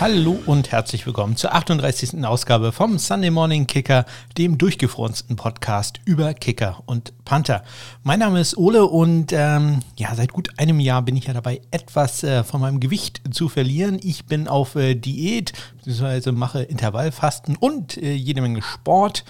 Hallo und herzlich willkommen zur 38. Ausgabe vom Sunday Morning Kicker, dem durchgefrorensten Podcast über Kicker und Panther. Mein Name ist Ole und ähm, ja, seit gut einem Jahr bin ich ja dabei, etwas äh, von meinem Gewicht zu verlieren. Ich bin auf äh, Diät, beziehungsweise mache Intervallfasten und äh, jede Menge Sport.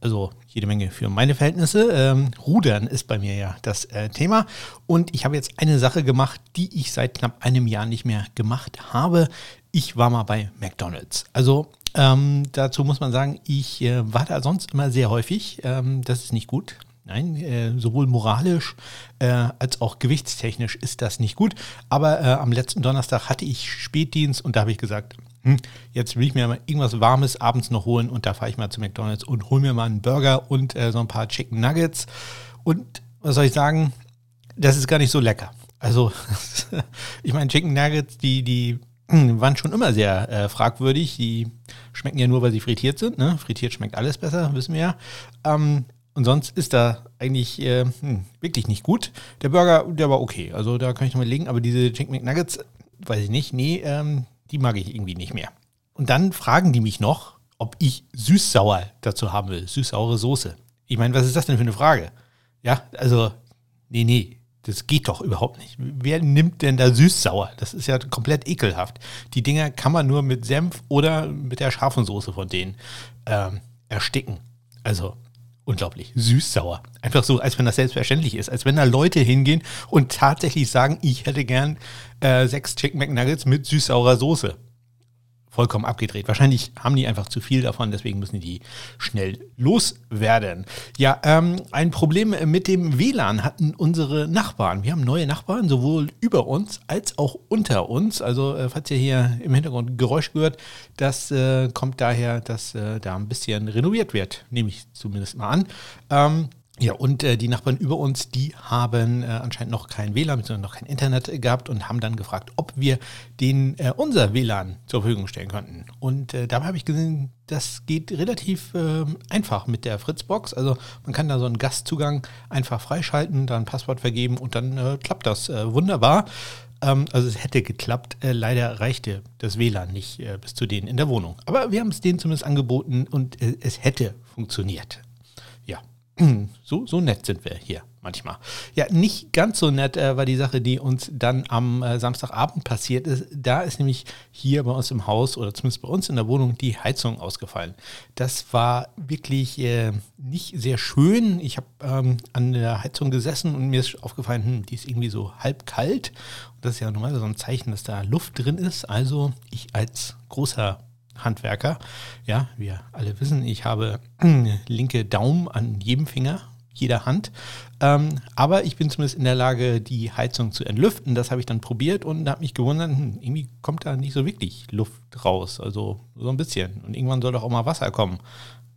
Also jede Menge für meine Verhältnisse. Ähm, Rudern ist bei mir ja das äh, Thema. Und ich habe jetzt eine Sache gemacht, die ich seit knapp einem Jahr nicht mehr gemacht habe ich war mal bei McDonald's. Also ähm, dazu muss man sagen, ich äh, war da sonst immer sehr häufig. Ähm, das ist nicht gut. Nein, äh, sowohl moralisch äh, als auch gewichtstechnisch ist das nicht gut. Aber äh, am letzten Donnerstag hatte ich Spätdienst und da habe ich gesagt, hm, jetzt will ich mir mal irgendwas Warmes abends noch holen und da fahre ich mal zu McDonald's und hole mir mal einen Burger und äh, so ein paar Chicken Nuggets. Und was soll ich sagen? Das ist gar nicht so lecker. Also, ich meine, Chicken Nuggets, die, die waren schon immer sehr äh, fragwürdig. Die schmecken ja nur, weil sie frittiert sind. Ne? Frittiert schmeckt alles besser, wissen wir ja. Ähm, und sonst ist da eigentlich äh, hm, wirklich nicht gut. Der Burger, der war okay. Also da kann ich noch mal legen. Aber diese Chicken McNuggets, weiß ich nicht. Nee, ähm, die mag ich irgendwie nicht mehr. Und dann fragen die mich noch, ob ich süß-sauer dazu haben will. Süß-saure Soße. Ich meine, was ist das denn für eine Frage? Ja, also, nee, nee. Das geht doch überhaupt nicht. Wer nimmt denn da süß-sauer? Das ist ja komplett ekelhaft. Die Dinger kann man nur mit Senf oder mit der scharfen Soße von denen ähm, ersticken. Also unglaublich. Süß-sauer. Einfach so, als wenn das selbstverständlich ist. Als wenn da Leute hingehen und tatsächlich sagen, ich hätte gern äh, sechs Chicken McNuggets mit süß-saurer Soße vollkommen abgedreht. Wahrscheinlich haben die einfach zu viel davon, deswegen müssen die schnell loswerden. Ja, ähm, ein Problem mit dem WLAN hatten unsere Nachbarn. Wir haben neue Nachbarn, sowohl über uns als auch unter uns. Also, äh, falls ihr hier im Hintergrund Geräusch gehört, das äh, kommt daher, dass äh, da ein bisschen renoviert wird, nehme ich zumindest mal an. Ähm, ja, und äh, die Nachbarn über uns, die haben äh, anscheinend noch kein WLAN, sondern noch kein Internet gehabt und haben dann gefragt, ob wir denen äh, unser WLAN zur Verfügung stellen könnten. Und äh, dabei habe ich gesehen, das geht relativ ähm, einfach mit der Fritzbox. Also man kann da so einen Gastzugang einfach freischalten, dann Passwort vergeben und dann äh, klappt das wunderbar. Ähm, also es hätte geklappt. leider reichte das WLAN nicht bis zu denen in der Wohnung. Aber wir haben es denen zumindest angeboten und es hätte funktioniert. So, so nett sind wir hier manchmal. Ja, nicht ganz so nett äh, war die Sache, die uns dann am äh, Samstagabend passiert ist. Da ist nämlich hier bei uns im Haus oder zumindest bei uns in der Wohnung die Heizung ausgefallen. Das war wirklich äh, nicht sehr schön. Ich habe ähm, an der Heizung gesessen und mir ist aufgefallen, hm, die ist irgendwie so halb kalt. Und das ist ja normalerweise so ein Zeichen, dass da Luft drin ist. Also ich als großer Handwerker. Ja, wir alle wissen, ich habe linke Daumen an jedem Finger, jeder Hand. Ähm, aber ich bin zumindest in der Lage, die Heizung zu entlüften. Das habe ich dann probiert und habe mich gewundert, hm, irgendwie kommt da nicht so wirklich Luft raus. Also so ein bisschen. Und irgendwann soll doch auch mal Wasser kommen.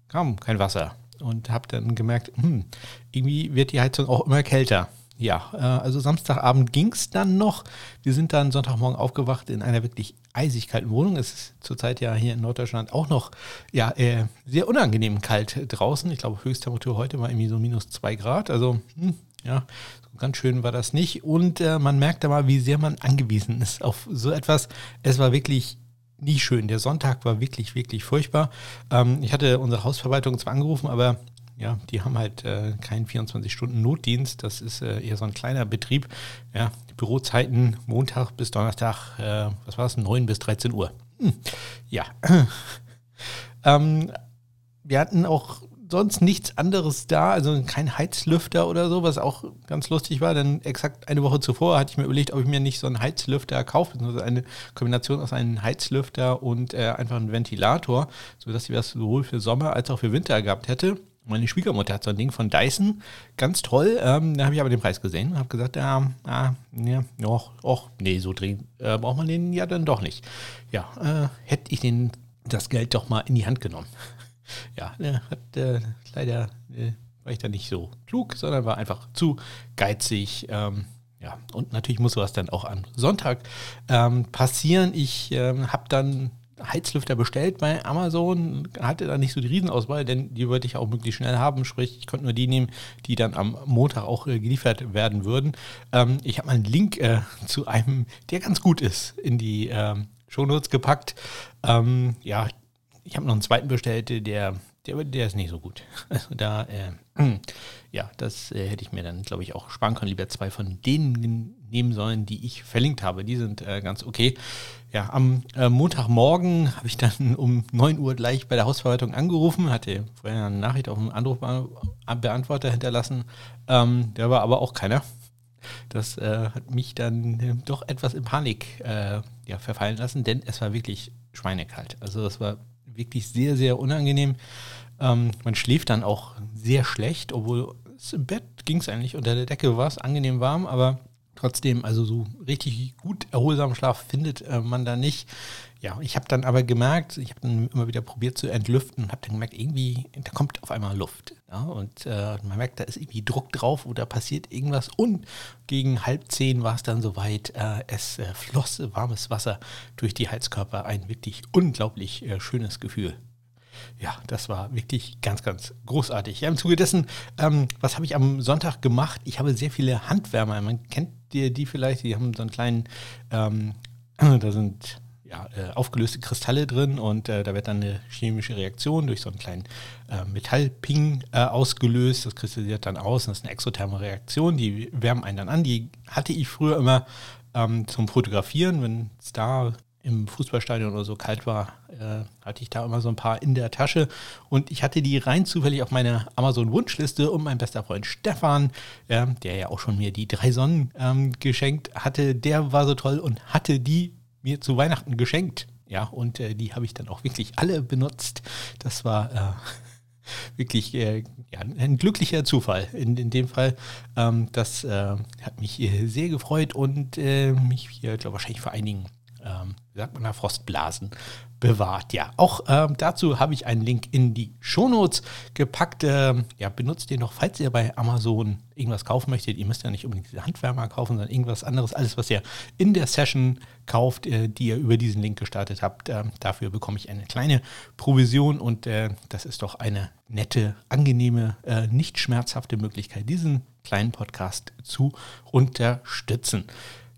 Kam kein Wasser. Und habe dann gemerkt, hm, irgendwie wird die Heizung auch immer kälter. Ja, äh, also Samstagabend ging es dann noch. Wir sind dann Sonntagmorgen aufgewacht in einer wirklich eisig kalten Wohnung. Es ist zurzeit ja hier in Norddeutschland auch noch ja, äh, sehr unangenehm kalt draußen. Ich glaube, Höchsttemperatur heute war irgendwie so minus zwei Grad. Also, hm, ja, so ganz schön war das nicht. Und äh, man merkt da mal, wie sehr man angewiesen ist auf so etwas. Es war wirklich nicht schön. Der Sonntag war wirklich, wirklich furchtbar. Ähm, ich hatte unsere Hausverwaltung zwar angerufen, aber ja, die haben halt äh, keinen 24-Stunden-Notdienst. Das ist äh, eher so ein kleiner Betrieb. Ja, Bürozeiten Montag bis Donnerstag, äh, was war es, 9 bis 13 Uhr. Hm. Ja. ähm, wir hatten auch sonst nichts anderes da, also kein Heizlüfter oder so, was auch ganz lustig war, denn exakt eine Woche zuvor hatte ich mir überlegt, ob ich mir nicht so einen Heizlüfter kaufe, also eine Kombination aus einem Heizlüfter und äh, einfach einem Ventilator, sodass ich das sowohl für Sommer als auch für Winter gehabt hätte. Meine Schwiegermutter hat so ein Ding von Dyson, ganz toll. Ähm, da habe ich aber den Preis gesehen und habe gesagt, ja, ja, ja, och, och, nee, so dringend äh, braucht man den ja dann doch nicht. Ja, äh, hätte ich den das Geld doch mal in die Hand genommen. ja, äh, hat leider äh, war ich da nicht so klug, sondern war einfach zu geizig. Ähm, ja, und natürlich muss sowas dann auch am Sonntag ähm, passieren. Ich ähm, habe dann Heizlüfter bestellt bei Amazon, hatte da nicht so die Riesenauswahl, denn die wollte ich auch möglichst schnell haben. Sprich, ich konnte nur die nehmen, die dann am Montag auch äh, geliefert werden würden. Ähm, ich habe mal einen Link äh, zu einem, der ganz gut ist, in die ähm, Shownotes gepackt. Ähm, ja, ich habe noch einen zweiten bestellt, der, der, der ist nicht so gut. Also da, äh, ja, das äh, hätte ich mir dann, glaube ich, auch sparen können. Lieber zwei von denen nehmen sollen, die ich verlinkt habe. Die sind äh, ganz okay. Ja, am äh, Montagmorgen habe ich dann um 9 Uhr gleich bei der Hausverwaltung angerufen, hatte vorher eine Nachricht auf dem Anrufbeantworter hinterlassen. Ähm, da war aber auch keiner. Das äh, hat mich dann äh, doch etwas in Panik äh, ja, verfallen lassen, denn es war wirklich schweinekalt. Also es war wirklich sehr, sehr unangenehm. Ähm, man schläft dann auch sehr schlecht, obwohl im Bett ging es eigentlich. Unter der Decke war es angenehm warm, aber trotzdem, also so richtig gut erholsamen Schlaf findet äh, man da nicht. Ja, ich habe dann aber gemerkt, ich habe dann immer wieder probiert zu entlüften und habe dann gemerkt, irgendwie, da kommt auf einmal Luft. Ja, und äh, man merkt, da ist irgendwie Druck drauf oder passiert irgendwas. Und gegen halb zehn war es dann soweit, äh, es äh, floss warmes Wasser durch die Heizkörper. Ein wirklich unglaublich äh, schönes Gefühl. Ja, das war wirklich ganz, ganz großartig. Ja, Im Zuge dessen, ähm, was habe ich am Sonntag gemacht? Ich habe sehr viele Handwärmer. Man kennt die, die vielleicht, die haben so einen kleinen, ähm, da sind ja, äh, aufgelöste Kristalle drin und äh, da wird dann eine chemische Reaktion durch so einen kleinen äh, Metallping äh, ausgelöst. Das kristallisiert dann aus und das ist eine exotherme Reaktion, die wärmen einen dann an. Die hatte ich früher immer ähm, zum Fotografieren, wenn es da im Fußballstadion oder so kalt war, äh, hatte ich da immer so ein paar in der Tasche und ich hatte die rein zufällig auf meiner Amazon-Wunschliste und mein bester Freund Stefan, äh, der ja auch schon mir die drei Sonnen ähm, geschenkt hatte, der war so toll und hatte die mir zu Weihnachten geschenkt. Ja, und äh, die habe ich dann auch wirklich alle benutzt. Das war äh, wirklich äh, ja, ein glücklicher Zufall in, in dem Fall. Ähm, das äh, hat mich äh, sehr gefreut und äh, mich hier, glaube wahrscheinlich vor einigen ähm, sagt man da, Frostblasen bewahrt. Ja, auch ähm, dazu habe ich einen Link in die Shownotes gepackt. Ähm, ja, benutzt den noch, falls ihr bei Amazon irgendwas kaufen möchtet. Ihr müsst ja nicht unbedingt diese Handwärmer kaufen, sondern irgendwas anderes. Alles, was ihr in der Session kauft, äh, die ihr über diesen Link gestartet habt. Äh, dafür bekomme ich eine kleine Provision und äh, das ist doch eine nette, angenehme, äh, nicht schmerzhafte Möglichkeit, diesen kleinen Podcast zu unterstützen.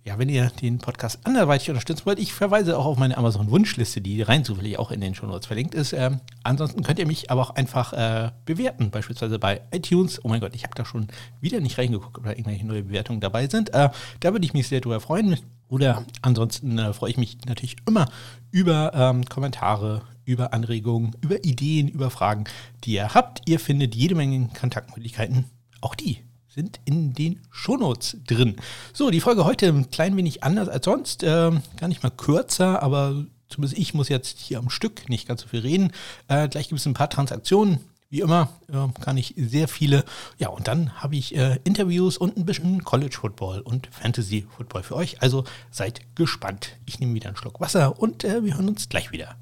Ja, wenn ihr den Podcast anderweitig unterstützen wollt, ich verweise auch auf meine Amazon-Wunschliste, die rein zufällig auch in den Show Notes verlinkt ist. Ähm, ansonsten könnt ihr mich aber auch einfach äh, bewerten, beispielsweise bei iTunes. Oh mein Gott, ich habe da schon wieder nicht reingeguckt, ob da irgendwelche neue Bewertungen dabei sind. Äh, da würde ich mich sehr drüber freuen. Oder ansonsten äh, freue ich mich natürlich immer über ähm, Kommentare, über Anregungen, über Ideen, über Fragen, die ihr habt. Ihr findet jede Menge Kontaktmöglichkeiten, auch die sind in den Shownotes drin. So, die Folge heute ein klein wenig anders als sonst. Äh, gar nicht mal kürzer, aber zumindest ich muss jetzt hier am Stück nicht ganz so viel reden. Äh, gleich gibt es ein paar Transaktionen. Wie immer äh, kann ich sehr viele. Ja, und dann habe ich äh, Interviews und ein bisschen College Football und Fantasy Football für euch. Also seid gespannt. Ich nehme wieder einen Schluck Wasser und äh, wir hören uns gleich wieder.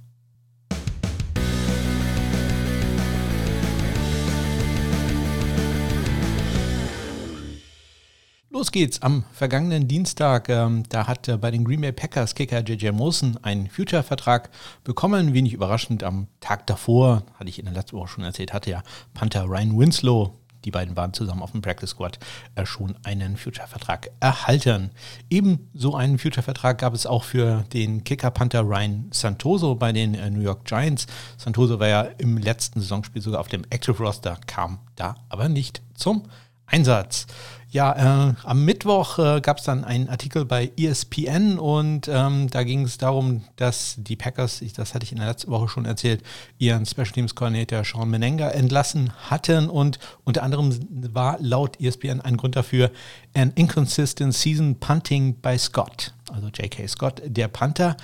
Los geht's am vergangenen Dienstag. Ähm, da hat äh, bei den Green Bay Packers Kicker JJ Molson einen Future-Vertrag bekommen. Wenig überraschend, am Tag davor, hatte ich in der letzten Woche schon erzählt, hatte ja Panther Ryan Winslow, die beiden waren zusammen auf dem Practice Squad, äh, schon einen Future-Vertrag erhalten. Ebenso einen Future-Vertrag gab es auch für den Kicker-Panther Ryan Santoso bei den äh, New York Giants. Santoso war ja im letzten Saisonspiel sogar auf dem Active Roster, kam da aber nicht zum Einsatz. Ja, äh, am Mittwoch äh, gab es dann einen Artikel bei ESPN und ähm, da ging es darum, dass die Packers, ich, das hatte ich in der letzten Woche schon erzählt, ihren Special Teams Coordinator Sean Menenga entlassen hatten und unter anderem war laut ESPN ein Grund dafür an inconsistent season punting by Scott, also J.K. Scott, der Panther.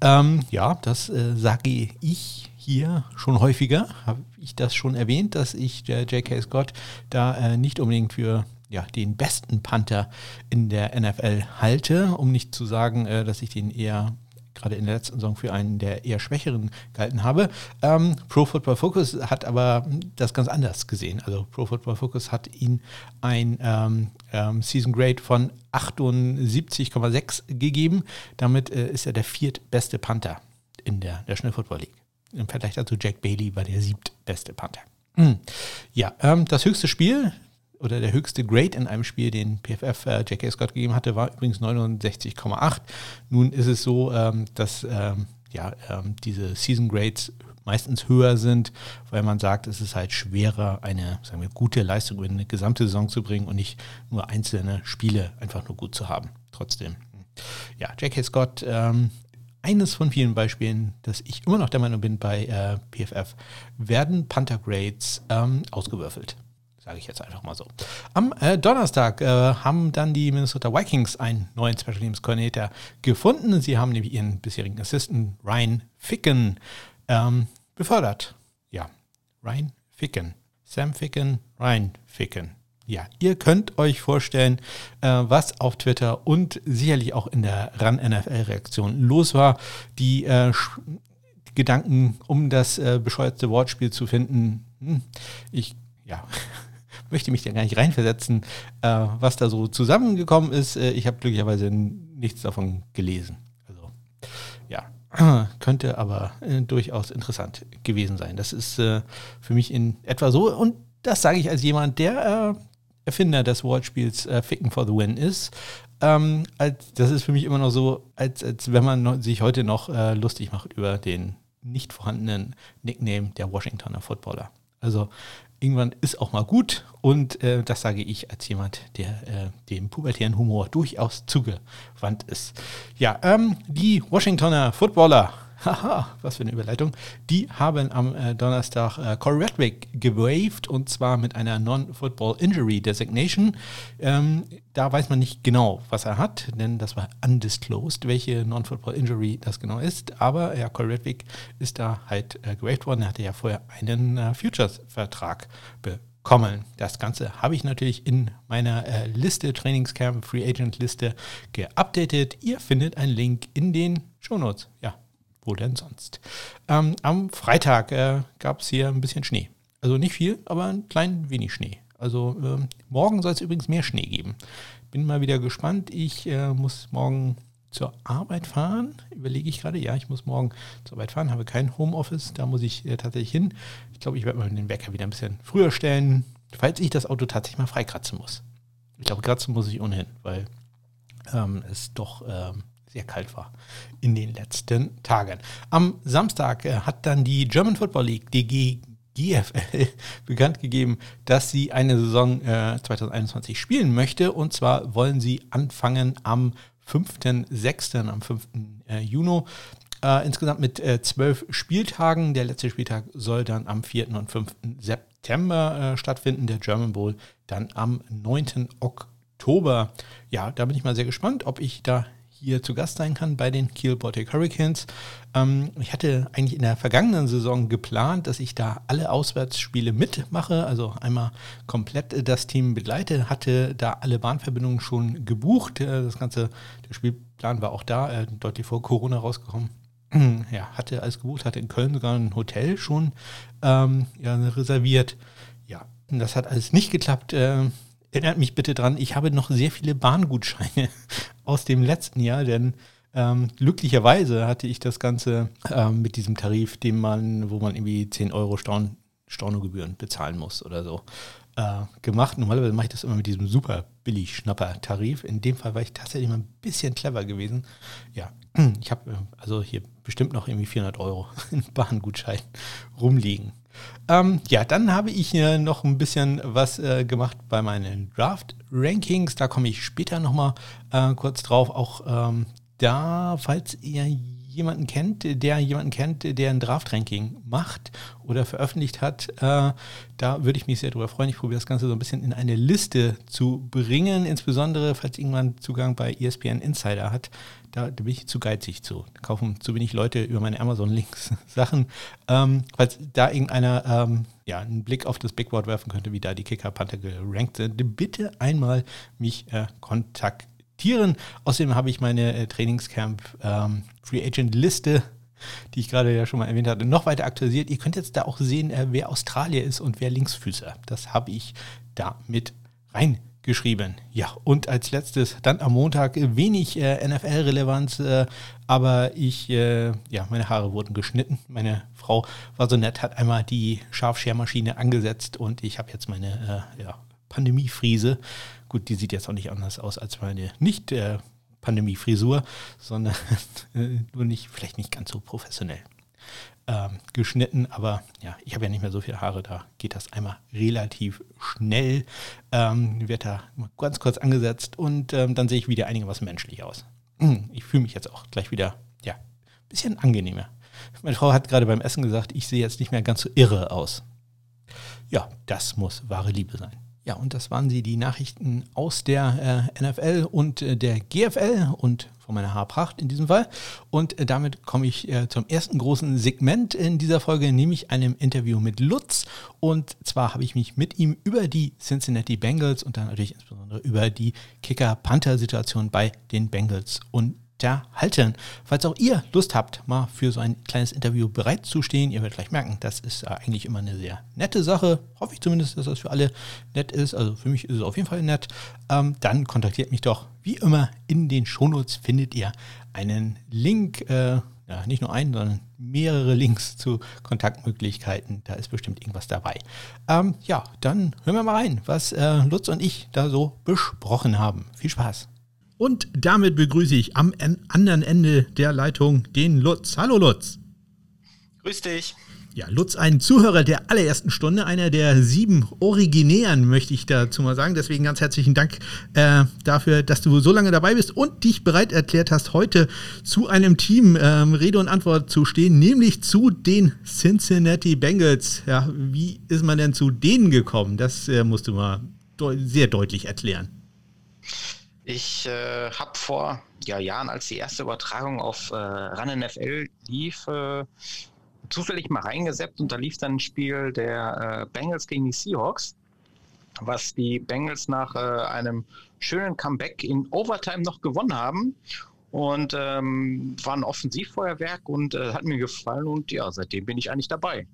Ähm, ja, das äh, sage ich hier schon häufiger, ich das schon erwähnt, dass ich der J.K. Scott da äh, nicht unbedingt für ja, den besten Panther in der NFL halte, um nicht zu sagen, äh, dass ich den eher gerade in der letzten Saison für einen der eher schwächeren gehalten habe. Ähm, Pro Football Focus hat aber das ganz anders gesehen. Also Pro Football Focus hat ihn ein ähm, ähm, Season Grade von 78,6 gegeben. Damit äh, ist er der viertbeste Panther in der National Football League. Im Vergleich dazu Jack Bailey war der siebtbeste Panther. Hm. Ja, ähm, das höchste Spiel oder der höchste Grade in einem Spiel, den PFF äh, J.K. Scott gegeben hatte, war übrigens 69,8. Nun ist es so, ähm, dass ähm, ja, ähm, diese Season Grades meistens höher sind, weil man sagt, es ist halt schwerer, eine sagen wir, gute Leistung in eine gesamte Saison zu bringen und nicht nur einzelne Spiele einfach nur gut zu haben. Trotzdem. Ja, J.K. Scott, ähm, eines von vielen Beispielen, dass ich immer noch der Meinung bin, bei äh, PFF werden Panther Grades ähm, ausgewürfelt sage ich jetzt einfach mal so. Am äh, Donnerstag äh, haben dann die Minnesota Vikings einen neuen Special Teams Coordinator gefunden. Sie haben nämlich ihren bisherigen Assistant Ryan Ficken ähm, befördert. Ja, Ryan Ficken. Sam Ficken, Ryan Ficken. Ja, ihr könnt euch vorstellen, äh, was auf Twitter und sicherlich auch in der RAN-NFL-Reaktion los war. Die äh, Gedanken, um das äh, bescheuerte Wortspiel zu finden, hm, ich, ja, möchte mich da gar nicht reinversetzen, äh, was da so zusammengekommen ist. Äh, ich habe glücklicherweise nichts davon gelesen. Also ja, könnte aber äh, durchaus interessant gewesen sein. Das ist für mich in etwa so und das sage ich als jemand, der äh, Erfinder des Wortspiels äh, Ficken for the Win ist. Ähm, als, das ist für mich immer noch so, als, als wenn man noch, sich heute noch lustig macht über den nicht vorhandenen Nickname der Washingtoner Footballer. Also irgendwann ist auch mal gut und äh, das sage ich als jemand, der äh, dem pubertären Humor durchaus zugewandt ist. Ja, ähm, die Washingtoner Footballer Haha, was für eine Überleitung. Die haben am äh, Donnerstag äh, Corey Redwick gewaved und zwar mit einer Non-Football Injury Designation. Ähm, da weiß man nicht genau, was er hat, denn das war undisclosed, welche Non-Football Injury das genau ist. Aber ja, Corey Redwick ist da halt äh, gewaved worden. Er hatte ja vorher einen äh, Futures-Vertrag bekommen. Das Ganze habe ich natürlich in meiner äh, Liste, Trainingscamp, Free Agent Liste geupdatet. Ihr findet einen Link in den Shownotes. Ja, wo denn sonst? Ähm, am Freitag äh, gab es hier ein bisschen Schnee. Also nicht viel, aber ein klein wenig Schnee. Also ähm, morgen soll es übrigens mehr Schnee geben. Bin mal wieder gespannt. Ich äh, muss morgen zur Arbeit fahren. Überlege ich gerade. Ja, ich muss morgen zur Arbeit fahren, habe kein Homeoffice. Da muss ich äh, tatsächlich hin. Ich glaube, ich werde mal den Wecker wieder ein bisschen früher stellen, falls ich das Auto tatsächlich mal freikratzen muss. Ich glaube, kratzen muss ich ohnehin, weil ähm, es doch ähm, sehr kalt war in den letzten Tagen. Am Samstag äh, hat dann die German Football League, die GFL, bekannt gegeben, dass sie eine Saison äh, 2021 spielen möchte. Und zwar wollen sie anfangen am 5.6., am 5. Äh, Juni. Äh, insgesamt mit äh, zwölf Spieltagen. Der letzte Spieltag soll dann am 4. und 5. September äh, stattfinden. Der German Bowl dann am 9. Oktober. Ja, da bin ich mal sehr gespannt, ob ich da hier zu Gast sein kann bei den Kiel Baltic Hurricanes. Ähm, ich hatte eigentlich in der vergangenen Saison geplant, dass ich da alle Auswärtsspiele mitmache, also einmal komplett das Team begleite, hatte da alle Bahnverbindungen schon gebucht. Äh, das ganze, der Spielplan war auch da, äh, deutlich vor Corona rausgekommen. ja, hatte alles gebucht, hatte in Köln sogar ein Hotel schon ähm, ja, reserviert. Ja, das hat alles nicht geklappt. Äh, erinnert mich bitte dran, ich habe noch sehr viele Bahngutscheine aus dem letzten Jahr, denn ähm, glücklicherweise hatte ich das Ganze ähm, mit diesem Tarif, den man, wo man irgendwie 10 Euro Staun, Stornogebühren bezahlen muss oder so, äh, gemacht. Normalerweise mache ich das immer mit diesem super billig Schnapper-Tarif. In dem Fall war ich tatsächlich mal ein bisschen clever gewesen. Ja, ich habe äh, also hier bestimmt noch irgendwie 400 Euro in Bahngutschein rumliegen. Ähm, ja, dann habe ich äh, noch ein bisschen was äh, gemacht bei meinen Draft-Rankings. Da komme ich später nochmal äh, kurz drauf. Auch ähm, da, falls ihr jemanden kennt, der jemanden kennt, der ein Draft-Ranking macht oder veröffentlicht hat, äh, da würde ich mich sehr darüber freuen. Ich probiere das Ganze so ein bisschen in eine Liste zu bringen, insbesondere falls irgendwann Zugang bei ESPN Insider hat. Da, da bin ich zu geizig zu. Da kaufen zu wenig Leute über meine Amazon-Links Sachen. Ähm, falls da irgendeiner ähm, ja, einen Blick auf das Big Board werfen könnte, wie da die Kicker-Panther gerankt sind, bitte einmal mich äh, kontaktieren Tieren. Außerdem habe ich meine äh, Trainingscamp ähm, Free Agent Liste, die ich gerade ja schon mal erwähnt hatte, noch weiter aktualisiert. Ihr könnt jetzt da auch sehen, äh, wer Australier ist und wer Linksfüßer. Das habe ich da mit reingeschrieben. Ja, und als letztes dann am Montag wenig äh, NFL-Relevanz, äh, aber ich, äh, ja, meine Haare wurden geschnitten. Meine Frau war so nett, hat einmal die Scharfschermaschine angesetzt und ich habe jetzt meine, äh, ja, Pandemiefriese. Gut, die sieht jetzt auch nicht anders aus als meine nicht äh, Pandemiefrisur, sondern nur nicht, vielleicht nicht ganz so professionell ähm, geschnitten, aber ja, ich habe ja nicht mehr so viele Haare, da geht das einmal relativ schnell. Ähm, wird da ganz kurz angesetzt und ähm, dann sehe ich wieder einigermaßen menschlich aus. Ich fühle mich jetzt auch gleich wieder, ja, ein bisschen angenehmer. Meine Frau hat gerade beim Essen gesagt, ich sehe jetzt nicht mehr ganz so irre aus. Ja, das muss wahre Liebe sein. Ja, und das waren sie, die Nachrichten aus der äh, NFL und äh, der GFL und von meiner Haarpracht in diesem Fall. Und äh, damit komme ich äh, zum ersten großen Segment in dieser Folge, nämlich einem Interview mit Lutz. Und zwar habe ich mich mit ihm über die Cincinnati Bengals und dann natürlich insbesondere über die Kicker-Panther-Situation bei den Bengals und halten. Falls auch ihr Lust habt, mal für so ein kleines Interview bereitzustehen, ihr werdet gleich merken, das ist eigentlich immer eine sehr nette Sache. Hoffe ich zumindest, dass das für alle nett ist. Also für mich ist es auf jeden Fall nett. Ähm, dann kontaktiert mich doch. Wie immer in den Shownotes findet ihr einen Link. Äh, ja, nicht nur einen, sondern mehrere Links zu Kontaktmöglichkeiten. Da ist bestimmt irgendwas dabei. Ähm, ja, dann hören wir mal rein, was äh, Lutz und ich da so besprochen haben. Viel Spaß! Und damit begrüße ich am anderen Ende der Leitung den Lutz. Hallo Lutz. Grüß dich. Ja, Lutz, ein Zuhörer der allerersten Stunde, einer der sieben Originären, möchte ich dazu mal sagen. Deswegen ganz herzlichen Dank äh, dafür, dass du so lange dabei bist und dich bereit erklärt hast, heute zu einem Team ähm, Rede und Antwort zu stehen, nämlich zu den Cincinnati Bengals. Ja, wie ist man denn zu denen gekommen? Das äh, musst du mal de sehr deutlich erklären. Ich äh, habe vor ja, Jahren, als die erste Übertragung auf äh, RAN NFL lief, äh, zufällig mal reingesetzt und da lief dann ein Spiel der äh, Bengals gegen die Seahawks, was die Bengals nach äh, einem schönen Comeback in Overtime noch gewonnen haben und ähm, war ein Offensivfeuerwerk und äh, hat mir gefallen und ja, seitdem bin ich eigentlich dabei.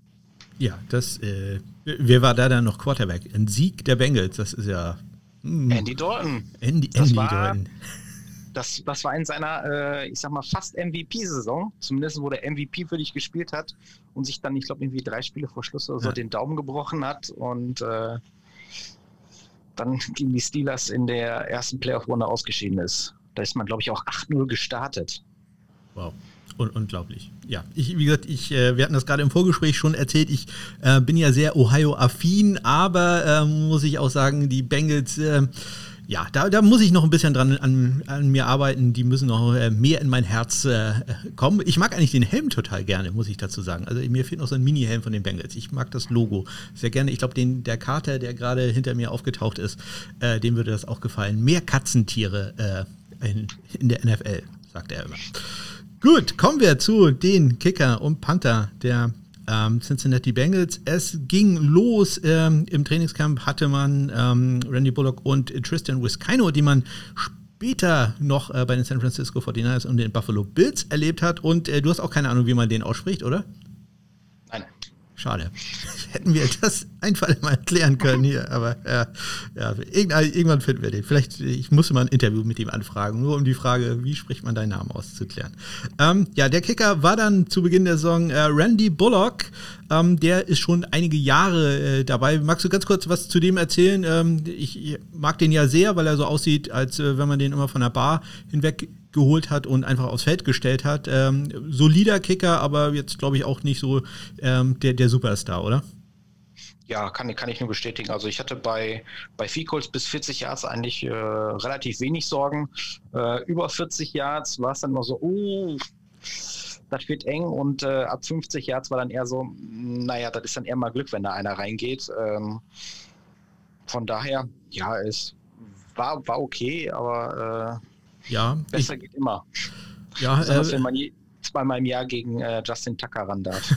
Ja, das, äh, wer war da dann noch Quarterback? Ein Sieg der Bengals, das ist ja. Andy Dalton. Andy, das Andy war, Dalton. Das, das war in seiner, äh, ich sag mal, fast MVP-Saison, zumindest wo der MVP für dich gespielt hat und sich dann, ich glaube, irgendwie drei Spiele vor Schluss oder so ja. den Daumen gebrochen hat und äh, dann gegen die Steelers in der ersten Playoff-Runde ausgeschieden ist. Da ist man, glaube ich, auch 8-0 gestartet. Wow. Un unglaublich. Ja, ich, wie gesagt, ich, äh, wir hatten das gerade im Vorgespräch schon erzählt, ich äh, bin ja sehr Ohio-affin, aber äh, muss ich auch sagen, die Bengals, äh, ja, da, da muss ich noch ein bisschen dran an, an mir arbeiten. Die müssen noch äh, mehr in mein Herz kommen. Ich mag eigentlich den Helm total gerne, muss ich dazu sagen. Also mir fehlt noch so ein Mini-Helm von den Bengals. Ich mag das Logo sehr gerne. Ich glaube, der Kater, der gerade hinter mir aufgetaucht ist, dem würde das auch gefallen. Mehr Katzentiere in, in der NFL, sagt er immer. Gut, kommen wir zu den Kicker und Panther der ähm, Cincinnati Bengals. Es ging los ähm, im Trainingscamp, hatte man ähm, Randy Bullock und Tristan Wiskino, die man später noch äh, bei den San Francisco 49ers und den Buffalo Bills erlebt hat. Und äh, du hast auch keine Ahnung, wie man den ausspricht, oder? Schade. Hätten wir das einfach mal erklären können hier. Aber ja, ja irgendwann finden wir den. Vielleicht, ich muss mal ein Interview mit ihm anfragen, nur um die Frage, wie spricht man deinen Namen auszuklären. Ähm, ja, der Kicker war dann zu Beginn der Saison äh, Randy Bullock. Ähm, der ist schon einige Jahre äh, dabei. Magst du ganz kurz was zu dem erzählen? Ähm, ich, ich, mag den ja sehr, weil er so aussieht, als äh, wenn man den immer von der Bar hinweg geholt hat und einfach aufs Feld gestellt hat. Ähm, solider Kicker, aber jetzt glaube ich auch nicht so ähm, der, der Superstar, oder? Ja, kann, kann ich nur bestätigen. Also ich hatte bei, bei Ficals bis 40 Yards eigentlich äh, relativ wenig Sorgen. Äh, über 40 Yards war es dann immer so, uh, das wird eng und äh, ab 50 Yards war dann eher so, naja, das ist dann eher mal Glück, wenn da einer reingeht. Ähm, von daher, ja, es war, war okay, aber äh, ja. Besser ich, geht immer. Ja, Besonders äh, wenn man zweimal im Jahr gegen äh, Justin Tucker ran darf.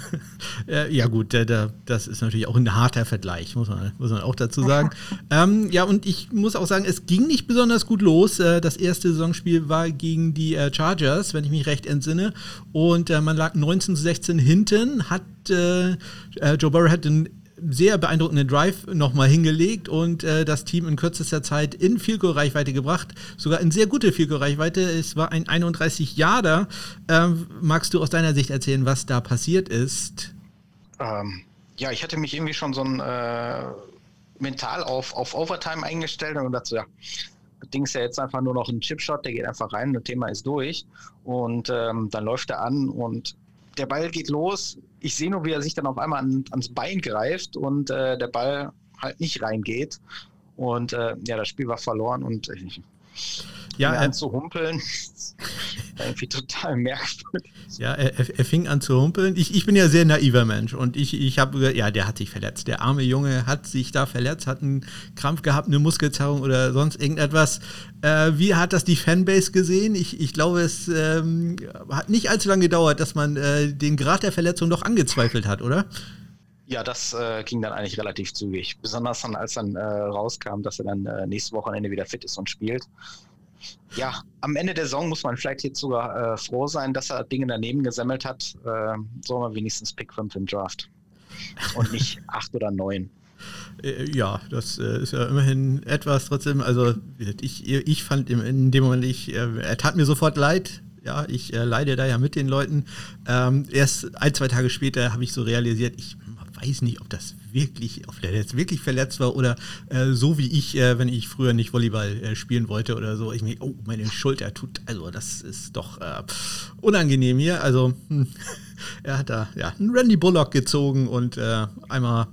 ja, gut, der, der, das ist natürlich auch ein harter Vergleich, muss man, muss man auch dazu sagen. ähm, ja, und ich muss auch sagen, es ging nicht besonders gut los. Äh, das erste Saisonspiel war gegen die äh, Chargers, wenn ich mich recht entsinne. Und äh, man lag 19 zu 16 hinten, hat äh, äh, Joe Burrow hat den sehr beeindruckenden Drive nochmal hingelegt und äh, das Team in kürzester Zeit in Vielkohl-Reichweite gebracht. Sogar in sehr gute Vielkohl-Reichweite. Es war ein 31 Jahre. Ähm, magst du aus deiner Sicht erzählen, was da passiert ist? Ähm, ja, ich hatte mich irgendwie schon so ein äh, mental auf, auf Overtime eingestellt und dazu, ja, das Ding ist ja jetzt einfach nur noch ein Chipshot, der geht einfach rein, das Thema ist durch. Und ähm, dann läuft er an und der Ball geht los. Ich sehe nur, wie er sich dann auf einmal an, ans Bein greift und äh, der Ball halt nicht reingeht. Und äh, ja, das Spiel war verloren und ich, ja, er, an zu humpeln. irgendwie total merkwürdig. Ja, er, er, fing an zu humpeln. Ich, ich bin ja sehr naiver Mensch und ich, ich habe, ja, der hat sich verletzt. Der arme Junge hat sich da verletzt, hat einen Krampf gehabt, eine Muskelzerrung oder sonst irgendetwas. Äh, wie hat das die Fanbase gesehen? Ich, ich glaube, es ähm, hat nicht allzu lange gedauert, dass man äh, den Grad der Verletzung doch angezweifelt hat, oder? Ja, das äh, ging dann eigentlich relativ zügig. Besonders dann, als dann äh, rauskam, dass er dann äh, nächste Wochenende wieder fit ist und spielt. Ja, am Ende der Saison muss man vielleicht jetzt sogar äh, froh sein, dass er Dinge daneben gesammelt hat. Äh, soll man wenigstens Pick 5 im Draft. Und nicht 8 oder 9. Äh, ja, das äh, ist ja immerhin etwas trotzdem. Also, ich, ich fand in dem Moment, ich, äh, er tat mir sofort leid. Ja, ich leide da ja mit den Leuten. Ähm, erst ein, zwei Tage später habe ich so realisiert, ich weiß nicht, ob das wirklich, ob der jetzt wirklich verletzt war oder äh, so wie ich, äh, wenn ich früher nicht Volleyball äh, spielen wollte oder so. Ich mir, oh, meine Schulter tut, also das ist doch äh, unangenehm hier. Also hm, er hat da ja einen Randy Bullock gezogen und äh, einmal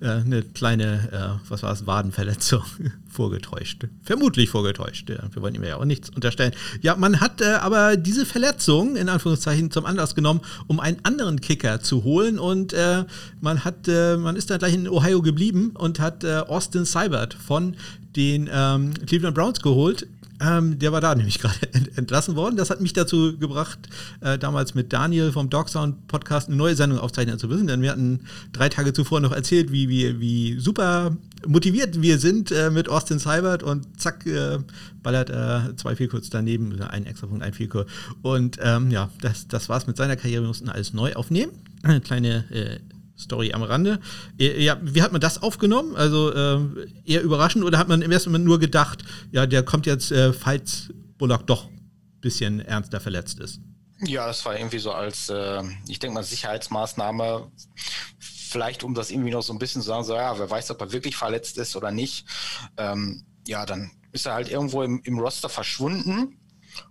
äh, eine kleine, äh, was war es, Wadenverletzung vorgetäuscht. Vermutlich vorgetäuscht. Ja, wir wollen ihm ja auch nichts unterstellen. Ja, man hat äh, aber diese Verletzung in Anführungszeichen zum Anlass genommen, um einen anderen Kicker zu holen und äh, man hat, äh, man ist dann gleich in Ohio geblieben und hat äh, Austin Seibert von den ähm, Cleveland Browns geholt. Ähm, der war da nämlich gerade entlassen worden. Das hat mich dazu gebracht, äh, damals mit Daniel vom Dogsound Podcast eine neue Sendung aufzeichnen zu wissen. Denn wir hatten drei Tage zuvor noch erzählt, wie, wie, wie super motiviert wir sind äh, mit Austin Seibert und zack, äh, ballert er äh, zwei kurz daneben, ein extra Punkt, ein Vielkur. Und ähm, ja, das, das war's mit seiner Karriere. Wir mussten alles neu aufnehmen. Eine kleine äh, Story am Rande. Äh, ja, wie hat man das aufgenommen? Also äh, eher überraschend oder hat man im ersten Moment nur gedacht, ja, der kommt jetzt, äh, falls Bullock doch ein bisschen ernster verletzt ist? Ja, das war irgendwie so als, äh, ich denke mal, Sicherheitsmaßnahme, vielleicht um das irgendwie noch so ein bisschen zu sagen, so, ja, wer weiß, ob er wirklich verletzt ist oder nicht. Ähm, ja, dann ist er halt irgendwo im, im Roster verschwunden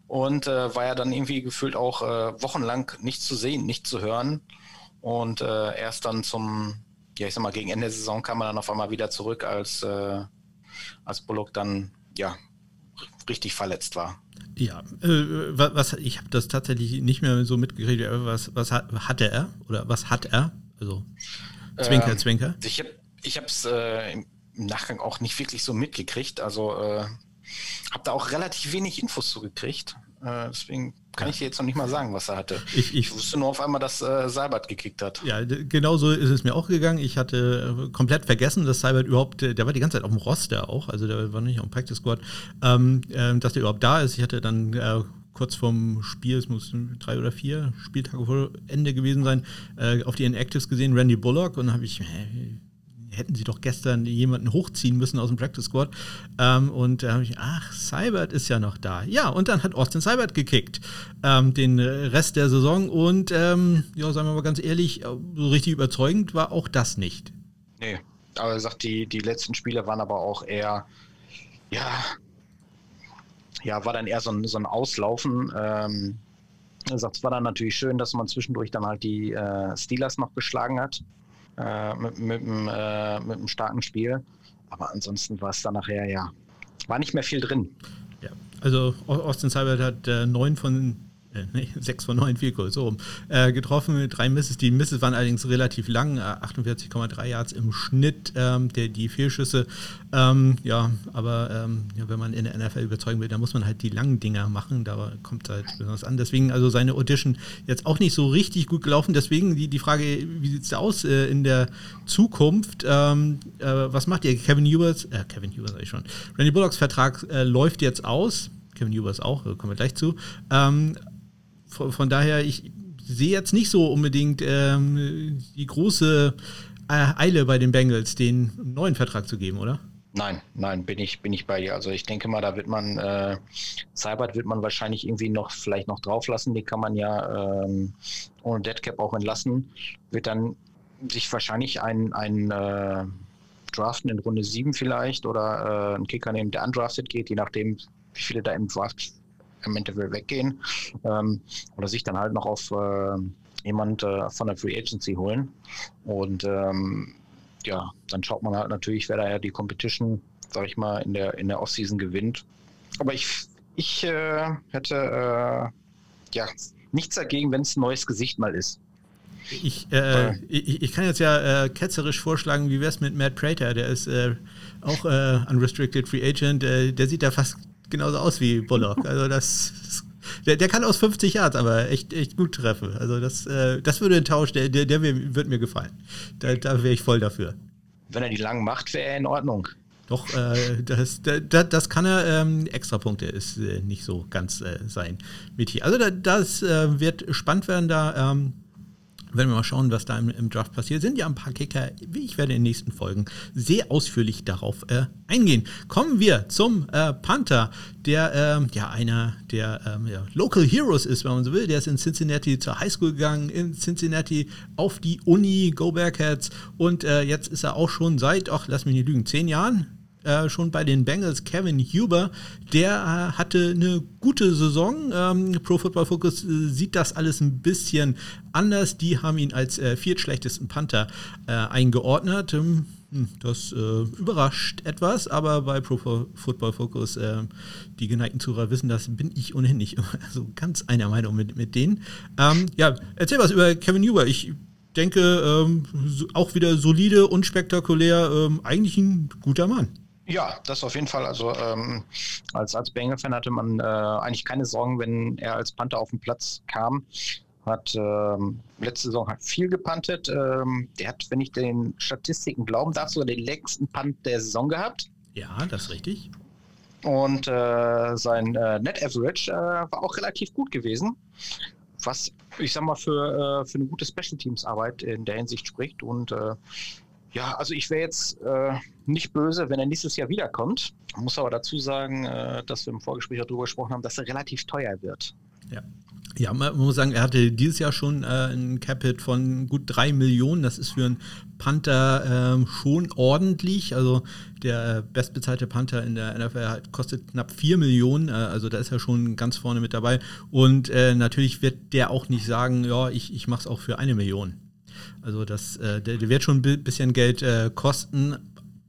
und äh, war ja dann irgendwie gefühlt auch äh, wochenlang nicht zu sehen, nicht zu hören. Und äh, erst dann zum, ja, ich sag mal, gegen Ende der Saison kam er dann auf einmal wieder zurück, als, äh, als Bullock dann, ja, richtig verletzt war. Ja, äh, was, ich habe das tatsächlich nicht mehr so mitgekriegt. Was, was hat, hatte er oder was hat er? Also Zwinker, äh, Zwinker. Ich habe ich es äh, im Nachgang auch nicht wirklich so mitgekriegt. Also äh, habe da auch relativ wenig Infos zugekriegt. Äh, deswegen kann ich dir jetzt noch nicht mal sagen, was er hatte. Ich, ich, ich wusste nur auf einmal, dass äh, Seibert gekickt hat. Ja, genau so ist es mir auch gegangen. Ich hatte äh, komplett vergessen, dass Seibert überhaupt, äh, der war die ganze Zeit auf dem Roster auch, also der war nicht auf dem Practice Squad, ähm, äh, dass der überhaupt da ist. Ich hatte dann äh, kurz vorm Spiel, es muss drei oder vier Spieltage vor Ende gewesen sein, äh, auf die Inactives gesehen, Randy Bullock, und dann habe ich, hä, hätten sie doch gestern jemanden hochziehen müssen aus dem Practice Squad. Ähm, und da habe ich, ach, Cybert ist ja noch da. Ja, und dann hat Austin Cybert gekickt, ähm, den Rest der Saison. Und ähm, ja, sagen wir mal ganz ehrlich, so richtig überzeugend war auch das nicht. Nee, aber er sagt, die, die letzten Spiele waren aber auch eher, ja, ja, war dann eher so ein, so ein Auslaufen. Ähm, er sagt, es war dann natürlich schön, dass man zwischendurch dann halt die äh, Steelers noch geschlagen hat äh, mit, mit, äh, mit einem starken Spiel. Aber ansonsten war es dann nachher ja, war nicht mehr viel drin. Ja, also Austin Seibert hat äh, neun von nee, 6 von 9 Field Goals, so rum, äh, getroffen, drei Misses. Die Misses waren allerdings relativ lang, äh, 48,3 Yards im Schnitt, ähm, der, die Fehlschüsse. Ähm, ja, aber ähm, ja, wenn man in der NFL überzeugen will, dann muss man halt die langen Dinger machen, da kommt es halt besonders an. Deswegen also seine Audition jetzt auch nicht so richtig gut gelaufen. Deswegen die, die Frage, wie sieht es aus äh, in der Zukunft? Ähm, äh, was macht ihr? Kevin Hubers, äh, Kevin Hubers sag ich schon, Randy Bullocks Vertrag läuft jetzt aus. Kevin Hubers auch, kommen wir gleich zu. Ähm, von, von daher, ich sehe jetzt nicht so unbedingt ähm, die große äh, Eile bei den Bengals, den neuen Vertrag zu geben, oder? Nein, nein, bin ich, bin ich bei dir. Also ich denke mal, da wird man, äh, Cybert wird man wahrscheinlich irgendwie noch, vielleicht noch drauf lassen. Die kann man ja ähm, ohne Deadcap auch entlassen. Wird dann sich wahrscheinlich ein, ein äh, draften in Runde 7 vielleicht oder äh, einen Kicker nehmen, der undrafted geht, je nachdem, wie viele da im Draft im Endeffekt weggehen. Ähm, oder sich dann halt noch auf äh, jemand äh, von der Free Agency holen. Und ähm, ja, dann schaut man halt natürlich, wer da ja die Competition, sag ich mal, in der, in der Offseason gewinnt. Aber ich, ich äh, hätte äh, ja nichts dagegen, wenn es ein neues Gesicht mal ist. Ich, äh, ich, ich, kann jetzt ja äh, ketzerisch vorschlagen, wie wäre es mit Matt Prater? Der ist äh, auch äh, Unrestricted Free Agent. Äh, der sieht da fast genauso aus wie Bullock. Also das, der, der kann aus 50 Yards aber echt, echt gut treffen. Also das, äh, das würde ein Tausch, der, der, der wird mir gefallen. Da, da wäre ich voll dafür. Wenn er die lang macht, wäre er in Ordnung. Doch, äh, das, das, das kann er. Ähm, Extrapunkte ist äh, nicht so ganz äh, sein Metier. Also da, das äh, wird spannend werden da. Ähm, werden wir mal schauen, was da im, im, Draft passiert. Sind ja ein paar Kicker. Ich werde in den nächsten Folgen sehr ausführlich darauf äh, eingehen. Kommen wir zum äh, Panther, der ähm, ja einer der ähm, ja, Local Heroes ist, wenn man so will. Der ist in Cincinnati zur Highschool gegangen, in Cincinnati auf die Uni, Go Bearcats. Und äh, jetzt ist er auch schon seit, ach, lass mich nicht lügen, zehn Jahren äh, schon bei den Bengals, Kevin Huber, der äh, hatte eine gute Saison. Ähm, Pro Football Focus äh, sieht das alles ein bisschen anders. Die haben ihn als äh, viertschlechtesten Panther äh, eingeordnet. Ähm, hm, das äh, überrascht etwas, aber bei Pro Football Focus, die geneigten Zuhörer wissen, das bin ich ohnehin nicht so ganz einer Meinung mit, mit denen. Ähm, ja, erzähl was über Kevin Huber. Ich denke, ähm, auch wieder solide, unspektakulär, ähm, eigentlich ein guter Mann. Ja, das auf jeden Fall. Also ähm, als, als Bengal-Fan hatte man äh, eigentlich keine Sorgen, wenn er als Panther auf den Platz kam. Hat ähm, letzte Saison hat viel gepantet. Ähm, der hat, wenn ich den Statistiken glauben darf, sogar den längsten Punt der Saison gehabt. Ja, das ist richtig. Und äh, sein äh, Net Average äh, war auch relativ gut gewesen. Was ich sag mal für, äh, für eine gute Special Teams Arbeit in der Hinsicht spricht. Und äh, ja, also ich wäre jetzt nicht böse, wenn er nächstes Jahr wiederkommt. Muss aber dazu sagen, äh, dass wir im Vorgespräch darüber gesprochen haben, dass er relativ teuer wird. Ja. Ja, man muss sagen, er hatte dieses Jahr schon äh, ein Capit von gut drei Millionen. Das ist für einen Panther äh, schon ordentlich. Also der äh, bestbezahlte Panther in der NFL kostet knapp vier Millionen. Äh, also da ist er schon ganz vorne mit dabei. Und äh, natürlich wird der auch nicht sagen, ja, ich, ich mache es auch für eine Million. Also das, der, der, wird schon ein bisschen Geld kosten.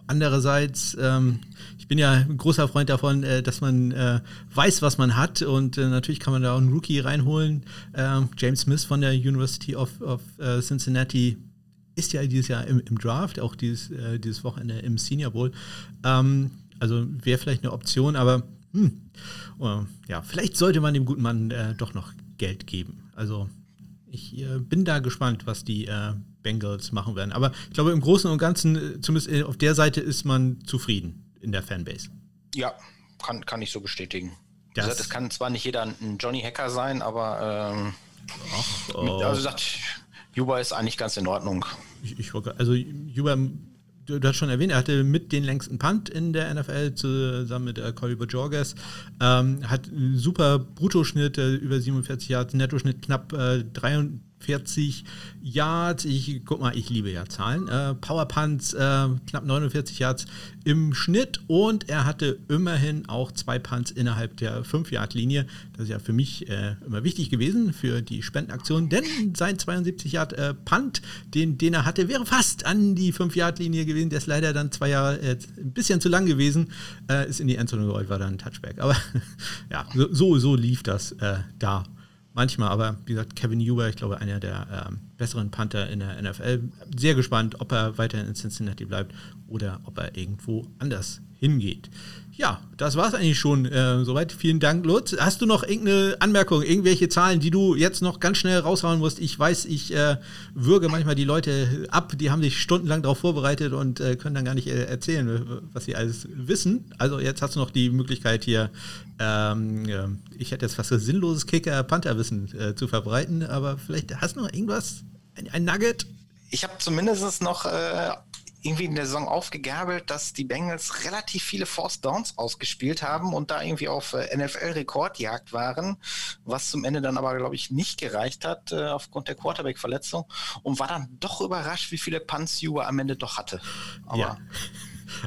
Andererseits, ähm, ich bin ja ein großer Freund davon, äh, dass man äh, weiß, was man hat und äh, natürlich kann man da auch einen Rookie reinholen. Ähm, James Smith von der University of, of uh, Cincinnati ist ja dieses Jahr im, im Draft, auch dieses, äh, dieses Wochenende im Senior Bowl. Ähm, also wäre vielleicht eine Option, aber hm, ja, vielleicht sollte man dem guten Mann doch noch Geld geben. Also ich äh, bin da gespannt, was die äh, Bengals machen werden. Aber ich glaube, im Großen und Ganzen, äh, zumindest äh, auf der Seite, ist man zufrieden in der Fanbase. Ja, kann, kann ich so bestätigen. Das, gesagt, es kann zwar nicht jeder ein Johnny Hacker sein, aber ähm, Ach, oh. also sagt, Juba ist eigentlich ganz in Ordnung. Ich, ich, also Juba du, du, hast schon erwähnt, er hatte mit den längsten Punt in der NFL zusammen mit äh, Corey Bajorges. Ähm, hat einen super Bruttoschnitt, äh, über 47 Yards, Nettoschnitt knapp äh, 3, 40 Yards. Ich guck mal, ich liebe ja Zahlen. Äh, Power Punts äh, knapp 49 Yards im Schnitt und er hatte immerhin auch zwei Punts innerhalb der 5-Yard-Linie. Das ist ja für mich äh, immer wichtig gewesen für die Spendenaktion, denn sein 72 Yard äh, Punt, den, den er hatte, wäre fast an die 5-Yard-Linie gewesen. Der ist leider dann zwei Jahre äh, ein bisschen zu lang gewesen. Äh, ist in die Endzone gerollt, war dann ein Touchback. Aber ja, so, so lief das da manchmal, aber wie gesagt, Kevin Huber, ich glaube, einer der ähm, besseren Panther in der NFL. Sehr gespannt, ob er weiterhin in Cincinnati bleibt oder ob er irgendwo anders hingeht. Ja, das war es eigentlich schon. Äh, soweit. Vielen Dank, Lutz. Hast du noch irgendeine Anmerkung, irgendwelche Zahlen, die du jetzt noch ganz schnell raushauen musst? Ich weiß, ich äh, würge manchmal die Leute ab, die haben sich stundenlang darauf vorbereitet und äh, können dann gar nicht äh, erzählen, was sie alles wissen. Also jetzt hast du noch die Möglichkeit hier, ähm, ich hätte jetzt fast ein sinnloses Kicker-Panther-Wissen äh, zu verbreiten, aber vielleicht hast du noch irgendwas, ein, ein Nugget? Ich habe zumindest noch äh, irgendwie in der Saison aufgegabelt, dass die Bengals relativ viele Force Downs ausgespielt haben und da irgendwie auf äh, NFL-Rekordjagd waren, was zum Ende dann aber, glaube ich, nicht gereicht hat äh, aufgrund der Quarterback-Verletzung und war dann doch überrascht, wie viele Punts Juve am Ende doch hatte. Aber ja.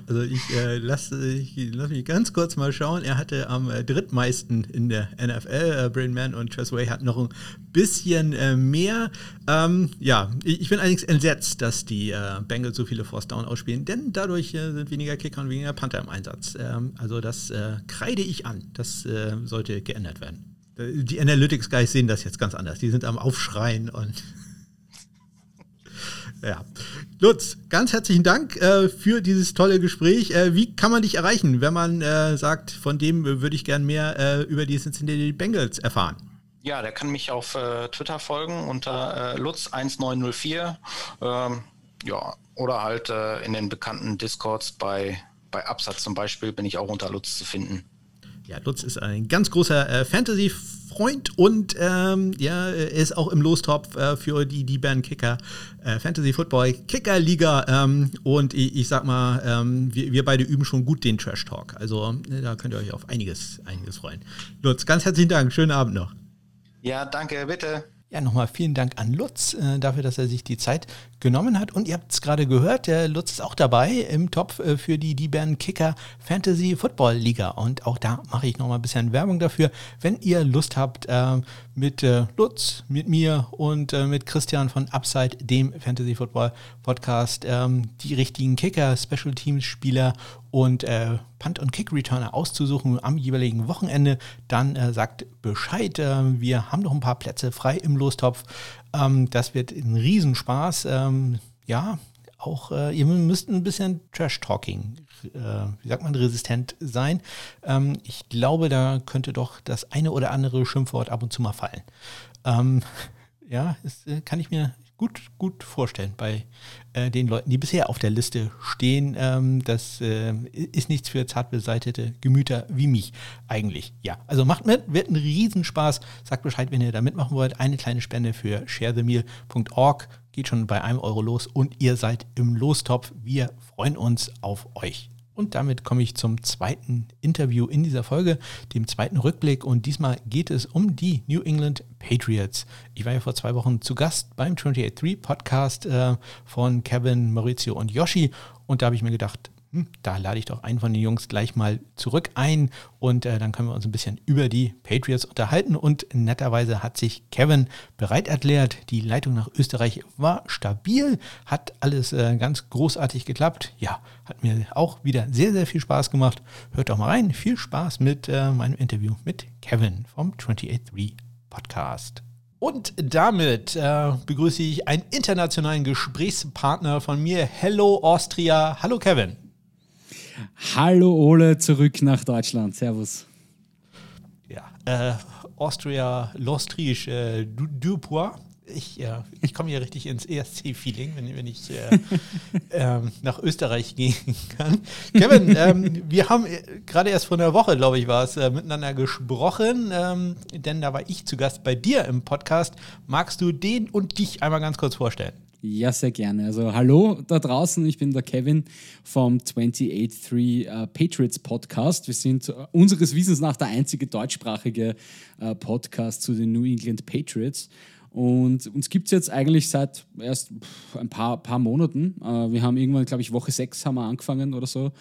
Also ich äh, lasse lass mich ganz kurz mal schauen. Er hatte am äh, drittmeisten in der NFL. Äh, Brain Man und Tressway hatten noch ein bisschen äh, mehr. Ähm, ja, ich, ich, bin allerdings entsetzt, dass die äh, Bengals so viele Force Down ausspielen, denn dadurch äh, sind weniger Kicker und weniger Panther im Einsatz. Ähm, also das äh, kreide ich an. Das sollte geändert werden. Die Analytics Guys sehen das jetzt ganz anders. Die sind am Aufschreien und ja. Lutz, ganz herzlichen Dank äh, für dieses tolle Gespräch. Äh, wie kann man dich erreichen, wenn man äh, sagt, von dem würde ich gern mehr äh, über die Cincinnati Bengals erfahren? Ja, der kann mich auf äh, Twitter folgen unter äh, Lutz1904. Ähm, ja, oder halt in den bekannten Discords bei, bei Absatz zum Beispiel bin ich auch unter Lutz zu finden. Ja, Lutz ist ein ganz großer Fantasy- Freund und ähm, ja, er ist auch im Lostopf äh, für die, die Band Kicker äh, Fantasy Football Kicker Liga. Ähm, und ich, ich, sag mal, ähm, wir, wir beide üben schon gut den Trash Talk. Also äh, da könnt ihr euch auf einiges, einiges freuen. Lutz, ganz herzlichen Dank. Schönen Abend noch. Ja, danke, bitte. Ja, nochmal vielen Dank an Lutz äh, dafür, dass er sich die Zeit genommen hat. Und ihr habt es gerade gehört, der Lutz ist auch dabei im Topf äh, für die DBN Kicker Fantasy Football Liga. Und auch da mache ich nochmal ein bisschen Werbung dafür. Wenn ihr Lust habt, äh, mit äh, Lutz, mit mir und äh, mit Christian von Upside, dem Fantasy Football Podcast, ähm, die richtigen Kicker, Special Teams Spieler und äh, Punt- und Kick-Returner auszusuchen am jeweiligen Wochenende, dann äh, sagt Bescheid. Äh, wir haben noch ein paar Plätze frei im Lostopf. Ähm, das wird ein Riesenspaß. Ähm, ja, auch äh, ihr müsst ein bisschen Trash-Talking, äh, wie sagt man, resistent sein. Ähm, ich glaube, da könnte doch das eine oder andere Schimpfwort ab und zu mal fallen. Ähm, ja, das äh, kann ich mir gut, gut vorstellen bei äh, den Leuten, die bisher auf der Liste stehen. Ähm, das äh, ist nichts für zart beseitete Gemüter wie mich eigentlich. Ja, also macht mit, wird ein Riesenspaß. Sagt Bescheid, wenn ihr da mitmachen wollt. Eine kleine Spende für sharethemeal.org geht schon bei einem Euro los und ihr seid im Lostopf. Wir freuen uns auf euch. Und damit komme ich zum zweiten Interview in dieser Folge, dem zweiten Rückblick. Und diesmal geht es um die New England Patriots. Ich war ja vor zwei Wochen zu Gast beim 28.3 Podcast äh, von Kevin, Maurizio und Yoshi. Und da habe ich mir gedacht, hm, da lade ich doch einen von den Jungs gleich mal zurück ein und äh, dann können wir uns ein bisschen über die Patriots unterhalten. Und netterweise hat sich Kevin bereit erklärt. Die Leitung nach Österreich war stabil, hat alles äh, ganz großartig geklappt. Ja, hat mir auch wieder sehr, sehr viel Spaß gemacht. Hört doch mal rein. Viel Spaß mit äh, meinem Interview mit Kevin vom 283 Podcast. Und damit äh, begrüße ich einen internationalen Gesprächspartner von mir. Hello Austria. Hallo Kevin. Hallo Ole, zurück nach Deutschland. Servus. Ja, äh, Austria, L'Austriche, äh, Dupois. Ich, äh, ich komme hier richtig ins ESC-Feeling, wenn, wenn ich äh, ähm, nach Österreich gehen kann. Kevin, ähm, wir haben äh, gerade erst vor einer Woche, glaube ich, war es, äh, miteinander gesprochen, ähm, denn da war ich zu Gast bei dir im Podcast. Magst du den und dich einmal ganz kurz vorstellen? Ja, sehr gerne. Also hallo da draußen, ich bin der Kevin vom 283 uh, äh, Patriots Podcast. Wir sind uh, unseres Wissens nach der einzige deutschsprachige uh, Podcast zu den New England Patriots. Und uns gibt es jetzt eigentlich seit erst ein paar, paar Monaten. wir haben irgendwann, glaube ich, Woche 6 haben wir angefangen oder so.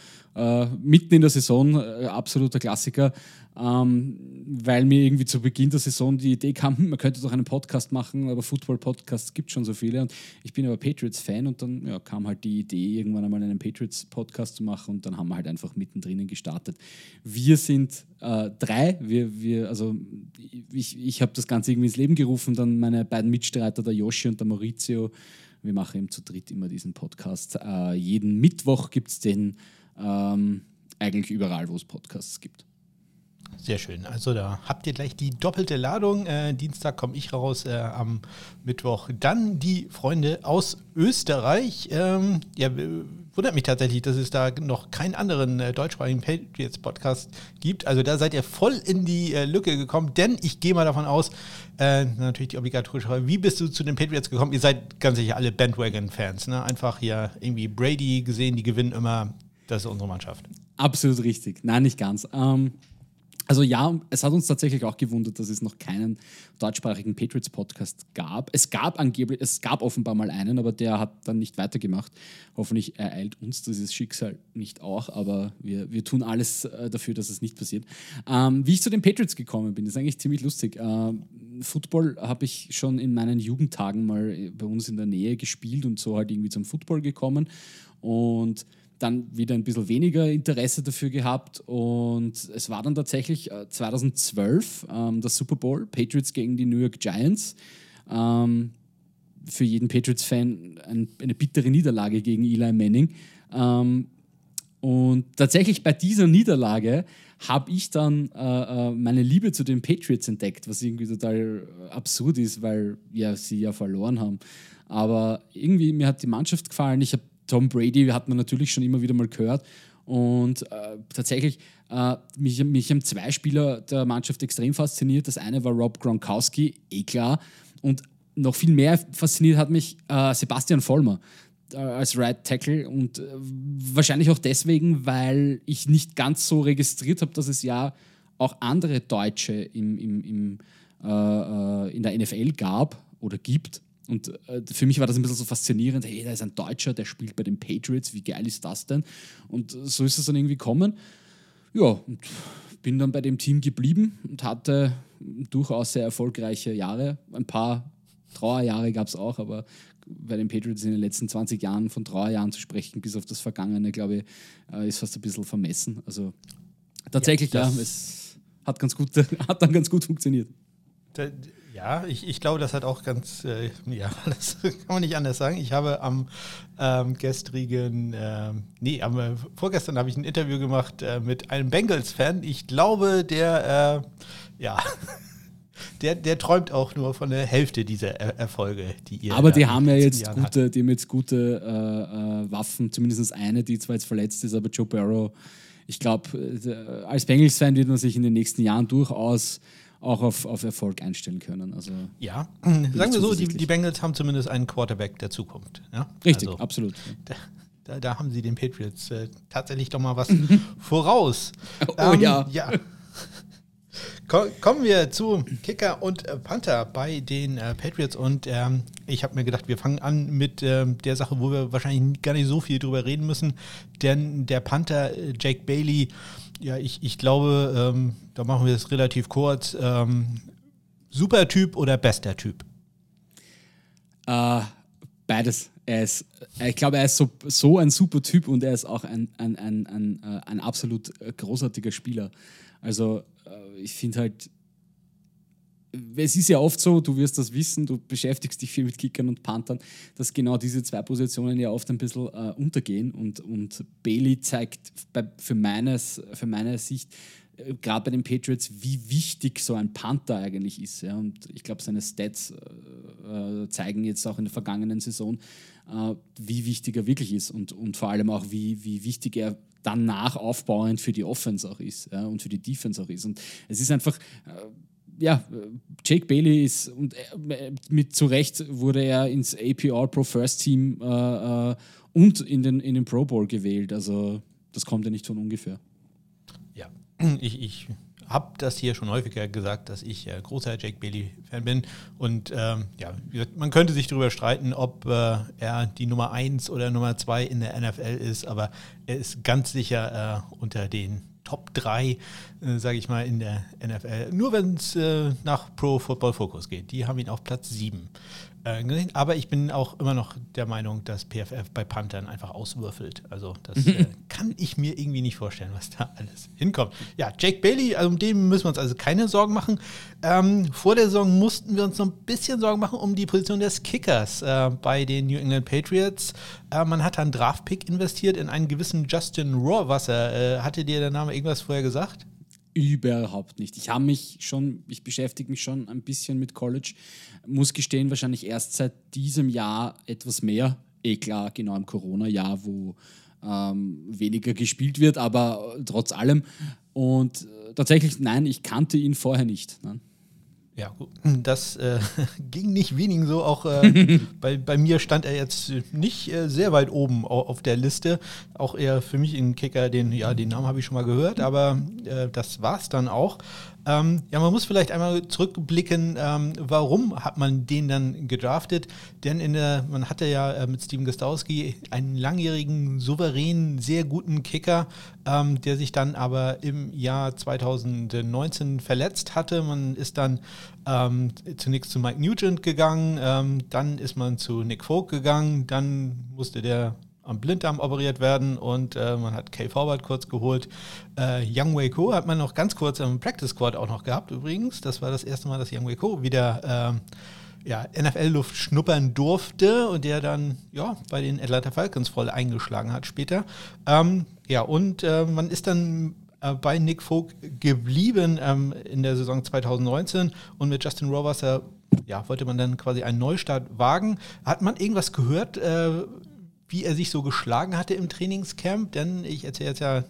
mitten in der Saison, absoluter Klassiker ähm, weil mir irgendwie zu Beginn der Saison die Idee kam, man könnte doch einen Podcast machen, aber Football-Podcasts gibt schon so viele. Und ich bin aber Patriots-Fan und dann ja, kam halt die Idee, irgendwann einmal einen Patriots-Podcast zu machen und dann haben wir halt einfach mittendrin gestartet. Wir sind äh, drei, wir, wir, also ich, ich habe das Ganze irgendwie ins Leben gerufen, dann meine beiden Mitstreiter, der Yoshi und der Maurizio. Wir machen eben zu dritt immer diesen Podcast. Äh, jeden Mittwoch gibt es den ähm, eigentlich überall, wo es Podcasts gibt. Sehr schön. Also da habt ihr gleich die doppelte Ladung. Äh, Dienstag komme ich raus, äh, am Mittwoch dann die Freunde aus Österreich. Ähm, ja, wundert mich tatsächlich, dass es da noch keinen anderen äh, deutschsprachigen Patriots-Podcast gibt. Also da seid ihr voll in die äh, Lücke gekommen, denn ich gehe mal davon aus, äh, natürlich die obligatorische Frage, wie bist du zu den Patriots gekommen? Ihr seid ganz sicher alle Bandwagon-Fans, ne? Einfach hier irgendwie Brady gesehen, die gewinnen immer, das ist unsere Mannschaft. Absolut richtig. Nein, nicht ganz. Ähm, also ja, es hat uns tatsächlich auch gewundert, dass es noch keinen deutschsprachigen Patriots-Podcast gab. Es gab angeblich, es gab offenbar mal einen, aber der hat dann nicht weitergemacht. Hoffentlich ereilt uns dieses Schicksal nicht auch, aber wir, wir tun alles äh, dafür, dass es nicht passiert. Ähm, wie ich zu den Patriots gekommen bin, ist eigentlich ziemlich lustig. Ähm, Football habe ich schon in meinen Jugendtagen mal bei uns in der Nähe gespielt und so halt irgendwie zum Football gekommen. Und dann wieder ein bisschen weniger Interesse dafür gehabt und es war dann tatsächlich 2012 äh, ähm, der Super Bowl, Patriots gegen die New York Giants. Ähm, für jeden Patriots-Fan ein, eine bittere Niederlage gegen Eli Manning. Ähm, und tatsächlich bei dieser Niederlage habe ich dann äh, äh meine Liebe zu den Patriots entdeckt, was irgendwie total absurd ist, weil ja, sie ja verloren haben. Aber irgendwie mir hat die Mannschaft gefallen. Ich habe Tom Brady hat man natürlich schon immer wieder mal gehört. Und äh, tatsächlich, äh, mich, mich haben zwei Spieler der Mannschaft extrem fasziniert. Das eine war Rob Gronkowski, eh klar. Und noch viel mehr fasziniert hat mich äh, Sebastian Vollmer äh, als Right Tackle. Und äh, wahrscheinlich auch deswegen, weil ich nicht ganz so registriert habe, dass es ja auch andere Deutsche im, im, im äh, in der NFL gab oder gibt. Und äh, für mich war das ein bisschen so faszinierend, hey, da ist ein Deutscher, der spielt bei den Patriots, wie geil ist das denn? Und so ist es dann irgendwie gekommen. Ja, und bin dann bei dem Team geblieben und hatte durchaus sehr erfolgreiche Jahre. Ein paar Trauerjahre gab es auch, aber bei den Patriots in den letzten 20 Jahren von Trauerjahren zu sprechen, bis auf das Vergangene, glaube ich, äh, ist fast ein bisschen vermessen. Also tatsächlich, ja, ja es hat, ganz gut, hat dann ganz gut funktioniert. Ja, ich, ich glaube, das hat auch ganz, äh, ja, das kann man nicht anders sagen. Ich habe am ähm, gestrigen, äh, nee, am, äh, vorgestern habe ich ein Interview gemacht äh, mit einem Bengals-Fan. Ich glaube, der, äh, ja, der, der träumt auch nur von der Hälfte dieser er Erfolge, die ihr. Aber die haben ja jetzt gute, die haben jetzt gute äh, Waffen, zumindest eine, die zwar jetzt verletzt ist, aber Joe Barrow, ich glaube, als Bengals-Fan wird man sich in den nächsten Jahren durchaus auch auf, auf Erfolg einstellen können. Also ja, sagen wir so, die, die, Bengals haben zumindest einen Quarterback der Zukunft. Ja? Richtig, also, absolut. Da, da, da, haben sie den Patriots äh, tatsächlich doch mal was voraus. Oh ähm, ja. ja. Kommen wir zu Kicker und äh, Panther bei den äh, Patriots und ähm, ich habe mir gedacht, wir fangen an mit ähm, der Sache, wo wir wahrscheinlich gar nicht so viel drüber reden müssen, denn der Panther äh, Jake Bailey ja, ich, ich glaube, ähm, da machen wir es relativ kurz. Ähm, super Typ oder bester Typ? Uh, beides. Er ist, ich glaube, er ist so, so ein super Typ und er ist auch ein, ein, ein, ein, äh, ein absolut großartiger Spieler. Also äh, ich finde halt, es ist ja oft so, du wirst das wissen, du beschäftigst dich viel mit Kickern und Panthern, dass genau diese zwei Positionen ja oft ein bisschen äh, untergehen. Und, und Bailey zeigt bei, für, meines, für meine Sicht, äh, gerade bei den Patriots, wie wichtig so ein Panther eigentlich ist. Ja. Und ich glaube, seine Stats äh, äh, zeigen jetzt auch in der vergangenen Saison, äh, wie wichtig er wirklich ist und, und vor allem auch, wie, wie wichtig er danach aufbauend für die Offense auch ist ja, und für die Defense auch ist. Und es ist einfach ja, Jake Bailey ist und äh, mit zu Recht wurde er ins APR Pro First Team äh, äh, und in den, in den Pro Bowl gewählt. Also das kommt ja nicht von ungefähr. Ja, ich, ich habe das hier schon häufiger gesagt, dass ich äh, großer Jake Bailey-Fan bin. Und ähm, ja, man könnte sich darüber streiten, ob äh, er die Nummer 1 oder Nummer 2 in der NFL ist, aber er ist ganz sicher äh, unter den Top 3, äh, sage ich mal, in der NFL. Nur wenn es äh, nach Pro Football Focus geht. Die haben ihn auf Platz 7 äh, gesehen. Aber ich bin auch immer noch der Meinung, dass PFF bei Panthern einfach auswürfelt. Also das äh, kann ich mir irgendwie nicht vorstellen, was da alles hinkommt. Ja, Jake Bailey, also um den müssen wir uns also keine Sorgen machen. Ähm, vor der Saison mussten wir uns noch ein bisschen Sorgen machen um die Position des Kickers äh, bei den New England Patriots. Äh, man hat einen Draftpick investiert in einen gewissen Justin Rohrwasser. Äh, hatte dir der Name irgendwas vorher gesagt? Überhaupt nicht. Ich habe mich schon, ich beschäftige mich schon ein bisschen mit College. Muss gestehen, wahrscheinlich erst seit diesem Jahr etwas mehr. Eh klar, genau im Corona-Jahr, wo ähm, weniger gespielt wird, aber trotz allem. Und äh, tatsächlich, nein, ich kannte ihn vorher nicht. Nein. Ja, das äh, ging nicht wenigen so. Auch äh, bei, bei mir stand er jetzt nicht äh, sehr weit oben auf der Liste. Auch eher für mich ein Kicker, den, ja, den Namen habe ich schon mal gehört, aber äh, das war es dann auch. Ähm, ja, man muss vielleicht einmal zurückblicken, ähm, warum hat man den dann gedraftet? Denn in der, man hatte ja äh, mit Steven Gostowski einen langjährigen, souveränen, sehr guten Kicker, ähm, der sich dann aber im Jahr 2019 verletzt hatte. Man ist dann ähm, zunächst zu Mike Nugent gegangen, ähm, dann ist man zu Nick Folk gegangen, dann musste der am Blinddarm operiert werden und äh, man hat Kay Forward kurz geholt. Äh, Young Wei Ko hat man noch ganz kurz im Practice Squad auch noch gehabt übrigens. Das war das erste Mal, dass Young Wei Ko wieder äh, ja, NFL-Luft schnuppern durfte und der dann ja, bei den Atlanta Falcons voll eingeschlagen hat später. Ähm, ja, und äh, man ist dann äh, bei Nick Folk geblieben ähm, in der Saison 2019 und mit Justin Rohrwasser ja, wollte man dann quasi einen Neustart wagen. Hat man irgendwas gehört, äh, wie er sich so geschlagen hatte im Trainingscamp, denn ich erzähle jetzt ja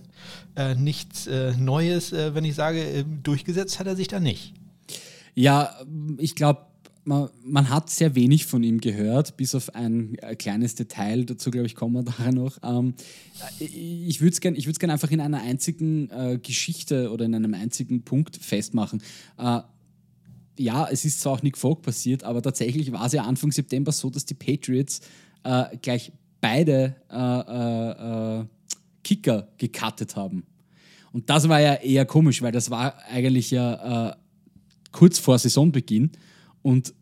äh, nichts äh, Neues, äh, wenn ich sage, äh, durchgesetzt hat er sich da nicht. Ja, ich glaube, man, man, hat sehr wenig von ihm gehört, bis auf ein äh, kleines Detail, dazu glaube ich kommen wir nachher noch. Ähm, ich würde es gerne gern einfach in einer einzigen äh, Geschichte oder in einem einzigen Punkt festmachen ja, es ist zwar auch Nick Folk passiert, aber tatsächlich war es ja Anfang September so, dass die Patriots äh, gleich beide äh, äh, äh, Kicker gecuttet haben. Und das war ja eher komisch, weil das war eigentlich ja äh, kurz vor Saisonbeginn. Und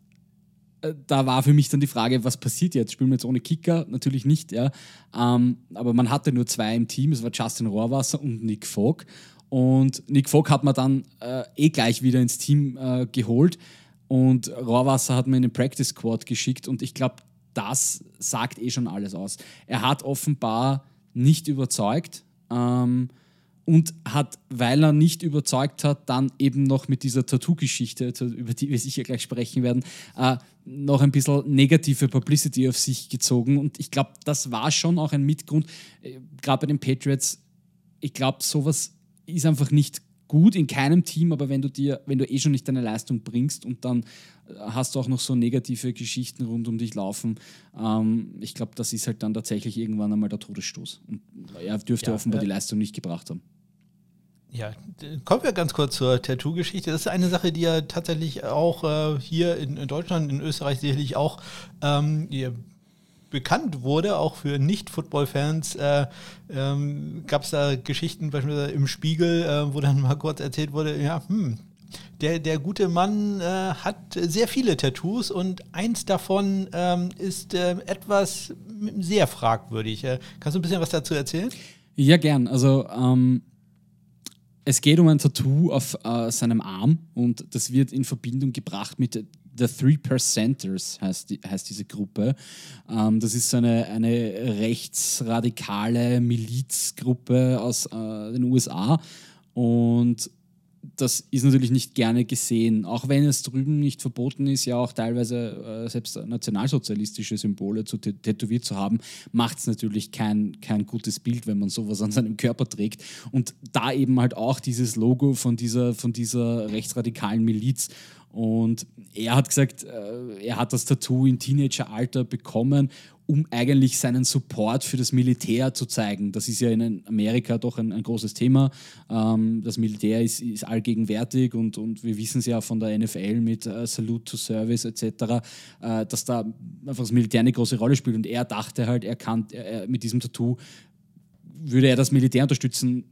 äh, da war für mich dann die Frage, was passiert jetzt? Spielen wir jetzt ohne Kicker? Natürlich nicht, ja. Ähm, aber man hatte nur zwei im Team, es war Justin Rohrwasser und Nick Fogg. Und Nick Fogg hat man dann äh, eh gleich wieder ins Team äh, geholt. Und Rohrwasser hat man in den Practice Squad geschickt. Und ich glaube, das sagt eh schon alles aus. Er hat offenbar nicht überzeugt ähm, und hat, weil er nicht überzeugt hat, dann eben noch mit dieser Tattoo-Geschichte, über die wir sicher gleich sprechen werden, äh, noch ein bisschen negative Publicity auf sich gezogen. Und ich glaube, das war schon auch ein Mitgrund, äh, gerade bei den Patriots. Ich glaube, sowas ist einfach nicht gut in keinem Team, aber wenn du dir, wenn du eh schon nicht deine Leistung bringst und dann äh, hast du auch noch so negative Geschichten rund um dich laufen, ähm, ich glaube, das ist halt dann tatsächlich irgendwann einmal der Todesstoß. Und er dürfte ja, offenbar ja. die Leistung nicht gebracht haben. Ja, kommen wir ganz kurz zur Tattoo-Geschichte. Das ist eine Sache, die ja tatsächlich auch äh, hier in, in, Deutschland, in Österreich sicherlich auch ähm, bekannt wurde, auch für Nicht-Football-Fans, äh, ähm, gab es da Geschichten beispielsweise im Spiegel, äh, wo dann mal kurz erzählt wurde, ja, hm, der, der gute Mann äh, hat sehr viele Tattoos und eins davon ähm, ist äh, etwas sehr fragwürdig. Äh, kannst du ein bisschen was dazu erzählen? Ja, gern. Also ähm, es geht um ein Tattoo auf äh, seinem Arm und das wird in Verbindung gebracht mit The Three Percenters heißt, die, heißt diese Gruppe. Ähm, das ist eine, eine rechtsradikale Milizgruppe aus äh, den USA. Und das ist natürlich nicht gerne gesehen, auch wenn es drüben nicht verboten ist, ja auch teilweise äh, selbst nationalsozialistische Symbole zu tätowiert zu haben, macht es natürlich kein, kein gutes Bild, wenn man sowas an seinem Körper trägt. Und da eben halt auch dieses Logo von dieser, von dieser rechtsradikalen Miliz. Und er hat gesagt, äh, er hat das Tattoo im Teenageralter bekommen, um eigentlich seinen Support für das Militär zu zeigen. Das ist ja in Amerika doch ein, ein großes Thema. Ähm, das Militär ist, ist, allgegenwärtig und, und wir wissen es ja von der NFL mit äh, Salute to Service etc., äh, dass da einfach das Militär eine große Rolle spielt. Und er dachte halt, er kann er, mit diesem Tattoo würde er das Militär unterstützen.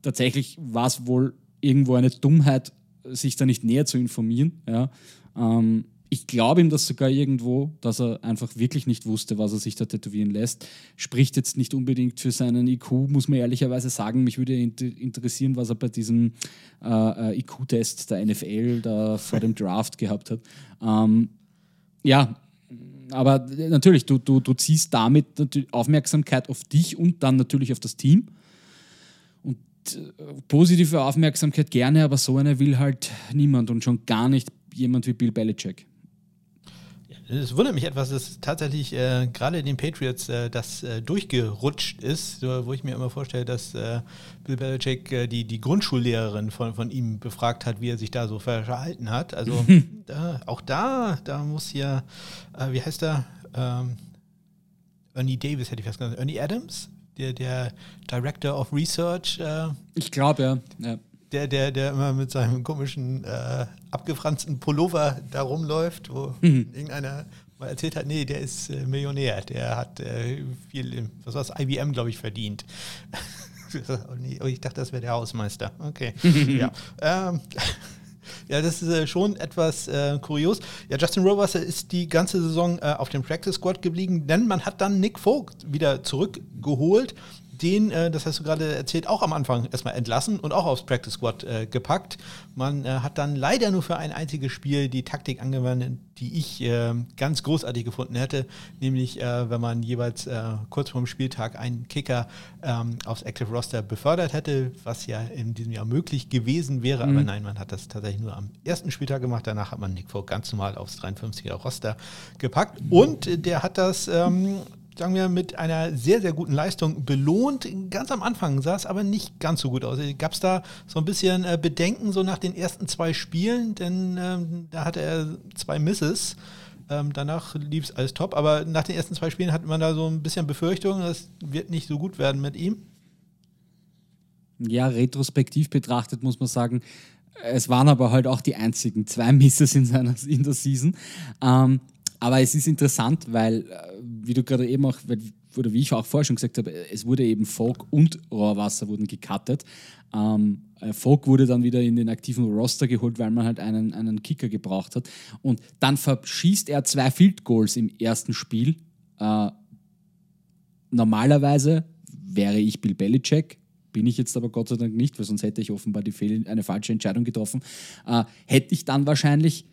Tatsächlich war es wohl irgendwo eine Dummheit, sich da nicht näher zu informieren. Ja. Ähm, ich glaube ihm das sogar irgendwo, dass er einfach wirklich nicht wusste, was er sich da tätowieren lässt. Spricht jetzt nicht unbedingt für seinen IQ, muss man ehrlicherweise sagen. Mich würde interessieren, was er bei diesem äh, äh IQ-Test der NFL da vor dem Draft gehabt hat. Ähm, ja, aber natürlich, du, du, du ziehst damit Aufmerksamkeit auf dich und dann natürlich auf das Team. Positive Aufmerksamkeit gerne, aber so eine will halt niemand und schon gar nicht jemand wie Bill Belichick Es wundert mich etwas, dass tatsächlich äh, gerade den Patriots äh, das äh, durchgerutscht ist, wo ich mir immer vorstelle, dass äh, Bill Belichick äh, die, die Grundschullehrerin von, von ihm befragt hat, wie er sich da so verhalten hat. Also da, auch da, da muss hier, äh, wie heißt er? Ähm, Ernie Davis hätte ich fast gesagt. Ernie Adams, der, der Director of Research. ich glaube, ja. ja der, der, der immer mit seinem komischen, äh, abgefransten Pullover da rumläuft, wo mhm. irgendeiner mal erzählt hat, nee, der ist äh, Millionär, der hat äh, viel, was war das, IBM, glaube ich, verdient. oh, oh, ich dachte, das wäre der Hausmeister. Okay. ja. Ähm, ja, das ist äh, schon etwas äh, kurios. Ja, Justin Roverser ist die ganze Saison äh, auf dem Practice Squad geblieben, denn man hat dann Nick Vogt wieder zurückgeholt den, äh, das hast du gerade erzählt, auch am Anfang erstmal entlassen und auch aufs Practice Squad äh, gepackt. Man äh, hat dann leider nur für ein einziges Spiel die Taktik angewendet, die ich äh, ganz großartig gefunden hätte, nämlich äh, wenn man jeweils äh, kurz vorm Spieltag einen Kicker ähm, aufs Active Roster befördert hätte, was ja in diesem Jahr möglich gewesen wäre, mhm. aber nein, man hat das tatsächlich nur am ersten Spieltag gemacht. Danach hat man Nick Vogt ganz normal aufs 53er Roster gepackt und der hat das ähm, sagen wir, mit einer sehr, sehr guten Leistung belohnt. Ganz am Anfang sah es aber nicht ganz so gut aus. Gab es da so ein bisschen äh, Bedenken so nach den ersten zwei Spielen? Denn ähm, da hatte er zwei Misses. Ähm, danach lief es alles top. Aber nach den ersten zwei Spielen hat man da so ein bisschen Befürchtung, es wird nicht so gut werden mit ihm. Ja, retrospektiv betrachtet muss man sagen, es waren aber halt auch die einzigen zwei Misses in, seiner, in der Season. Ähm, aber es ist interessant, weil, äh, wie du gerade eben auch, oder wie ich auch vorher schon gesagt habe, es wurde eben Folk und Rohrwasser wurden gecuttet. Ähm, äh, Folk wurde dann wieder in den aktiven Roster geholt, weil man halt einen, einen Kicker gebraucht hat. Und dann verschießt er zwei Field Goals im ersten Spiel. Äh, normalerweise wäre ich Bill Belichick, bin ich jetzt aber Gott sei Dank nicht, weil sonst hätte ich offenbar die eine falsche Entscheidung getroffen. Äh, hätte ich dann wahrscheinlich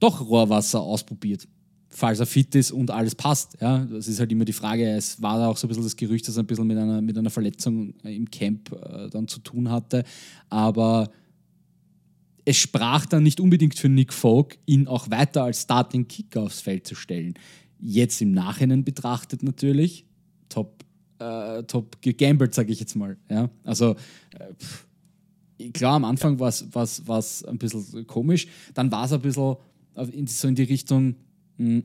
doch Rohrwasser ausprobiert falls er fit ist und alles passt. Ja, das ist halt immer die Frage. Es war auch so ein bisschen das Gerücht, dass er ein bisschen mit einer, mit einer Verletzung im Camp äh, dann zu tun hatte. Aber es sprach dann nicht unbedingt für Nick Folk, ihn auch weiter als Starting Kicker aufs Feld zu stellen. Jetzt im Nachhinein betrachtet natürlich, top, äh, top gegambelt, sage ich jetzt mal. Ja? Also, äh, klar, am Anfang war es ein bisschen komisch, dann war es ein bisschen in, so in die Richtung,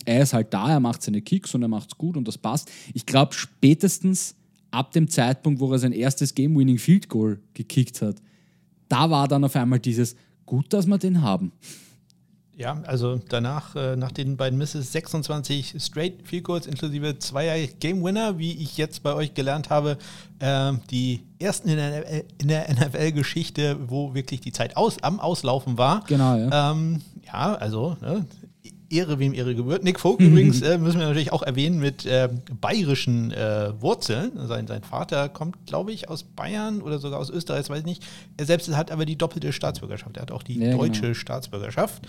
er ist halt da, er macht seine Kicks und er macht es gut und das passt. Ich glaube, spätestens ab dem Zeitpunkt, wo er sein erstes Game-Winning Field Goal gekickt hat, da war dann auf einmal dieses, gut, dass wir den haben. Ja, also danach, äh, nach den beiden Misses, 26 Straight Field Goals inklusive zweier Game Winner, wie ich jetzt bei euch gelernt habe, äh, die ersten in der, der NFL-Geschichte, wo wirklich die Zeit aus, am Auslaufen war. Genau, ja. Ähm, ja, also ne, Ehre, wem Ehre gebührt. Nick Folk übrigens äh, müssen wir natürlich auch erwähnen mit äh, bayerischen äh, Wurzeln. Sein, sein Vater kommt, glaube ich, aus Bayern oder sogar aus Österreich, das weiß ich nicht. Er selbst hat aber die doppelte Staatsbürgerschaft. Er hat auch die ja, deutsche genau. Staatsbürgerschaft.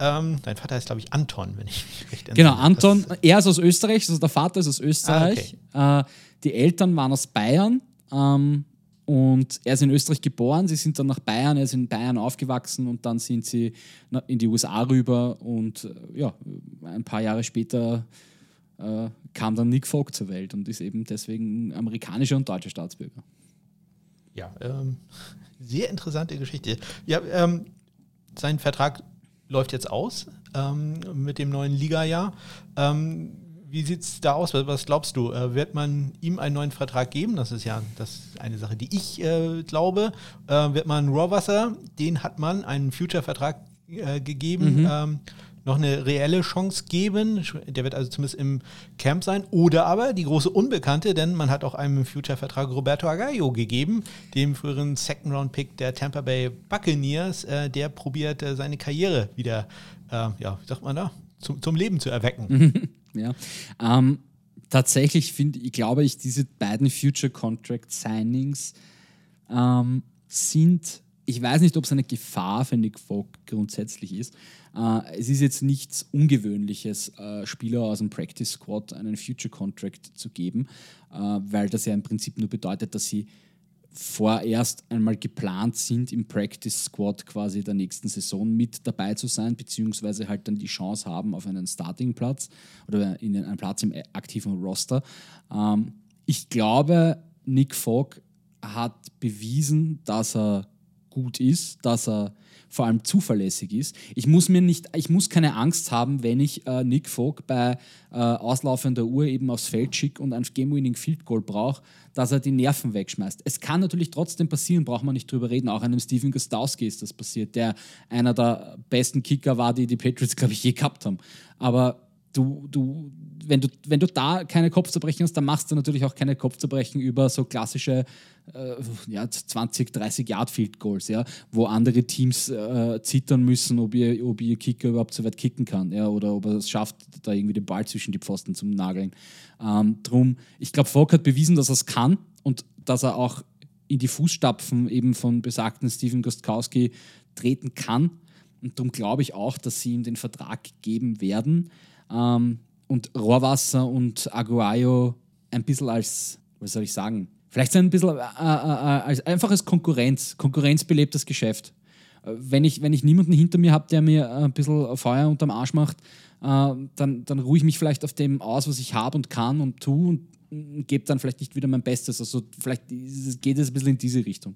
Ähm, sein Vater ist, glaube ich, Anton, wenn ich mich recht erinnere. Genau, Anton. Er ist aus Österreich, also der Vater ist aus Österreich. Ah, okay. Äh, die Eltern waren aus Bayern. Ähm, und er ist in Österreich geboren, sie sind dann nach Bayern, er ist in Bayern aufgewachsen und dann sind sie in die USA rüber und äh, ja, ein paar Jahre später äh, kam dann Nick Vogt zur Welt und ist eben deswegen amerikanischer und deutscher Staatsbürger. Ja, ähm, sehr interessante Geschichte. Ja, ähm, sein Vertrag läuft jetzt aus ähm, mit dem neuen Liga-Jahr. Wie sieht es da aus? Was glaubst du? Äh, wird man ihm einen neuen Vertrag geben? Das ist ja das ist eine Sache, die ich äh, glaube. Äh, wird man Rawwasser, den hat man einen Future-Vertrag äh, gegeben, mhm. ähm, noch eine reelle Chance geben. Der wird also zumindest im Camp sein. Oder aber die große Unbekannte, denn man hat auch einem Future-Vertrag Roberto Agallo gegeben, dem früheren Second-Round-Pick der Tampa Bay Buccaneers. Äh, der probiert äh, seine Karriere wieder, ja, wie sagt man da, zum, zum Leben zu erwecken. Ja. Ähm, tatsächlich finde ich, glaube ich, diese beiden Future Contract Signings ähm, sind, ich weiß nicht, ob es eine Gefahr für Nick Fogg grundsätzlich ist. Äh, es ist jetzt nichts Ungewöhnliches, äh, Spieler aus dem Practice Squad einen Future Contract zu geben, äh, weil das ja im Prinzip nur bedeutet, dass sie vorerst einmal geplant sind, im Practice Squad quasi der nächsten Saison mit dabei zu sein, beziehungsweise halt dann die Chance haben auf einen Starting-Platz oder in einen Platz im aktiven Roster. Ähm, ich glaube, Nick Fogg hat bewiesen, dass er gut ist, dass er vor allem zuverlässig ist. Ich muss mir nicht, ich muss keine Angst haben, wenn ich äh, Nick Fogg bei äh, auslaufender Uhr eben aufs Feld schicke und ein Game-Winning Field Goal brauche, dass er die Nerven wegschmeißt. Es kann natürlich trotzdem passieren, braucht man nicht drüber reden. Auch einem Steven Gostowski ist das passiert, der einer der besten Kicker war, die die Patriots, glaube ich, je gehabt haben. Aber du, du, wenn du, wenn du da keine Kopfzerbrechen hast, dann machst du natürlich auch keine Kopfzerbrechen über so klassische äh, ja, 20, 30 Yard Field Goals, ja, wo andere Teams äh, zittern müssen, ob ihr, ob ihr Kicker überhaupt so weit kicken kann, ja, oder ob er es schafft, da irgendwie den Ball zwischen die Pfosten zu nageln. Ähm, drum, ich glaube, Fogg hat bewiesen, dass er es kann und dass er auch in die Fußstapfen eben von besagten Steven Gostkowski treten kann. Und darum glaube ich auch, dass sie ihm den Vertrag geben werden. Ähm, und Rohrwasser und Aguayo ein bisschen als, was soll ich sagen, vielleicht ein bisschen äh, äh, äh als einfaches Konkurrenz, konkurrenzbelebtes Geschäft. Äh, wenn ich, wenn ich niemanden hinter mir habe, der mir ein bisschen Feuer unterm Arsch macht, äh, dann, dann ruhe ich mich vielleicht auf dem aus, was ich habe und kann und tue und, und gebe dann vielleicht nicht wieder mein Bestes. Also vielleicht geht es ein bisschen in diese Richtung.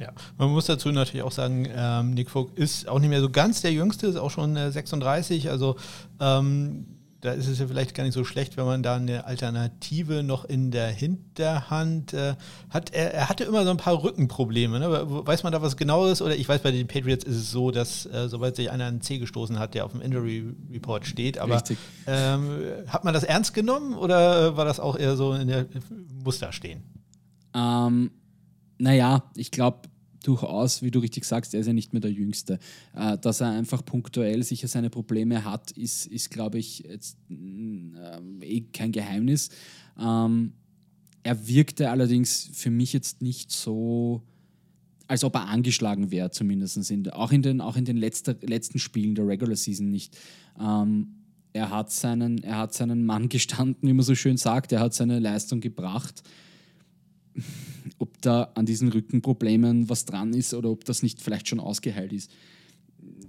Ja, man muss dazu natürlich auch sagen, ähm, Nick Vogt ist auch nicht mehr so ganz der Jüngste, ist auch schon äh, 36. Also ähm, da ist es ja vielleicht gar nicht so schlecht, wenn man da eine Alternative noch in der Hinterhand äh, hat. Er, er, hatte immer so ein paar Rückenprobleme. Ne? Weiß man da was Genaues? Oder ich weiß, bei den Patriots ist es so, dass äh, sobald sich einer einen C gestoßen hat, der auf dem Injury Report steht. Aber ähm, hat man das ernst genommen oder äh, war das auch eher so in der Muster stehen? Ähm, naja, ich glaube, durchaus, wie du richtig sagst, er ist ja nicht mehr der Jüngste. Äh, dass er einfach punktuell sicher seine Probleme hat, ist, ist glaube ich, jetzt äh, eh kein Geheimnis. Ähm, er wirkte allerdings für mich jetzt nicht so, als ob er angeschlagen wäre, zumindest in, auch in den, auch in den letzter, letzten Spielen der Regular Season nicht. Ähm, er, hat seinen, er hat seinen Mann gestanden, wie man so schön sagt, er hat seine Leistung gebracht ob da an diesen Rückenproblemen was dran ist oder ob das nicht vielleicht schon ausgeheilt ist.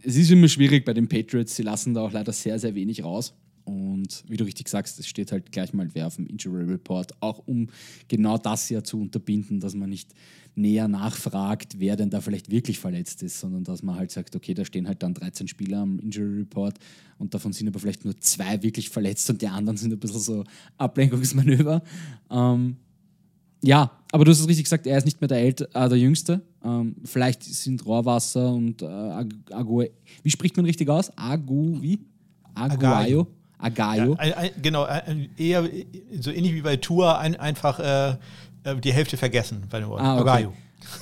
Es ist immer schwierig bei den Patriots, sie lassen da auch leider sehr, sehr wenig raus. Und wie du richtig sagst, es steht halt gleich mal wer auf dem Injury Report, auch um genau das ja zu unterbinden, dass man nicht näher nachfragt, wer denn da vielleicht wirklich verletzt ist, sondern dass man halt sagt, okay, da stehen halt dann 13 Spieler am Injury Report und davon sind aber vielleicht nur zwei wirklich verletzt und die anderen sind ein bisschen so Ablenkungsmanöver. Ähm, ja, aber du hast es richtig gesagt, er ist nicht mehr der, Ält äh, der Jüngste. Ähm, vielleicht sind Rohrwasser und äh, Agu... Wie spricht man richtig aus? Agu... Wie? Aguayo? Agayo? Ja, genau, eher so ähnlich wie bei Tour, ein, einfach äh, äh die Hälfte vergessen bei dem Wort. Ah, okay.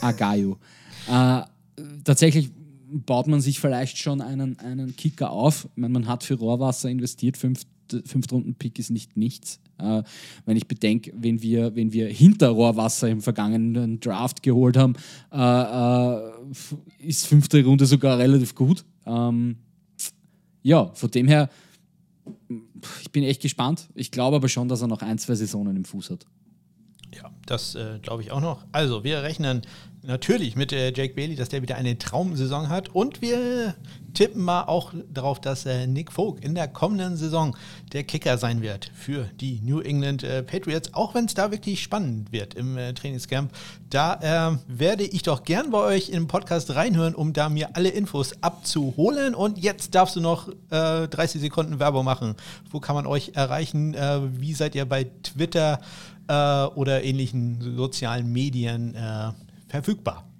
Agayo. Agayo. Äh, tatsächlich baut man sich vielleicht schon einen, einen Kicker auf. Ich meine, man hat für Rohrwasser investiert 5 Fünftrunden-Pick ist nicht nichts. Äh, wenn ich bedenke, wenn wir, wenn wir Hinterrohrwasser im vergangenen Draft geholt haben, äh, äh, ist fünfte Runde sogar relativ gut. Ähm, ja, von dem her, ich bin echt gespannt. Ich glaube aber schon, dass er noch ein, zwei Saisonen im Fuß hat. Ja, das äh, glaube ich auch noch. Also, wir rechnen natürlich mit äh, Jake Bailey, dass der wieder eine Traumsaison hat. Und wir tippen mal auch darauf, dass äh, Nick Folk in der kommenden Saison der Kicker sein wird für die New England äh, Patriots, auch wenn es da wirklich spannend wird im äh, Trainingscamp. Da äh, werde ich doch gern bei euch im Podcast reinhören, um da mir alle Infos abzuholen. Und jetzt darfst du noch 30 äh, Sekunden Werbung machen. Wo kann man euch erreichen? wie seid ihr bei Twitter oder ähnlichen sozialen Medien verfügbar?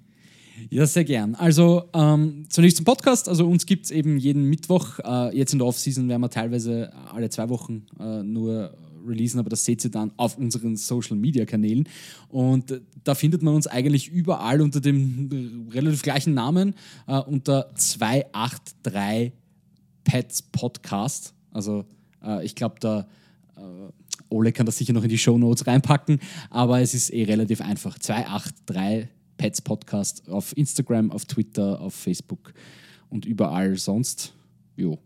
Ja, sehr gern. Also ähm, zunächst zum Podcast. Also uns gibt es eben jeden Mittwoch. Äh, jetzt in der Offseason werden wir teilweise alle zwei Wochen äh, nur releasen, aber das seht ihr dann auf unseren Social Media Kanälen. Und äh, da findet man uns eigentlich überall unter dem relativ gleichen Namen, äh, unter 283 Pets Podcast. Also äh, ich glaube, da äh, Ole kann das sicher noch in die Show Notes reinpacken, aber es ist eh relativ einfach. 283 Pets Podcast auf Instagram, auf Twitter, auf Facebook und überall sonst. Jo.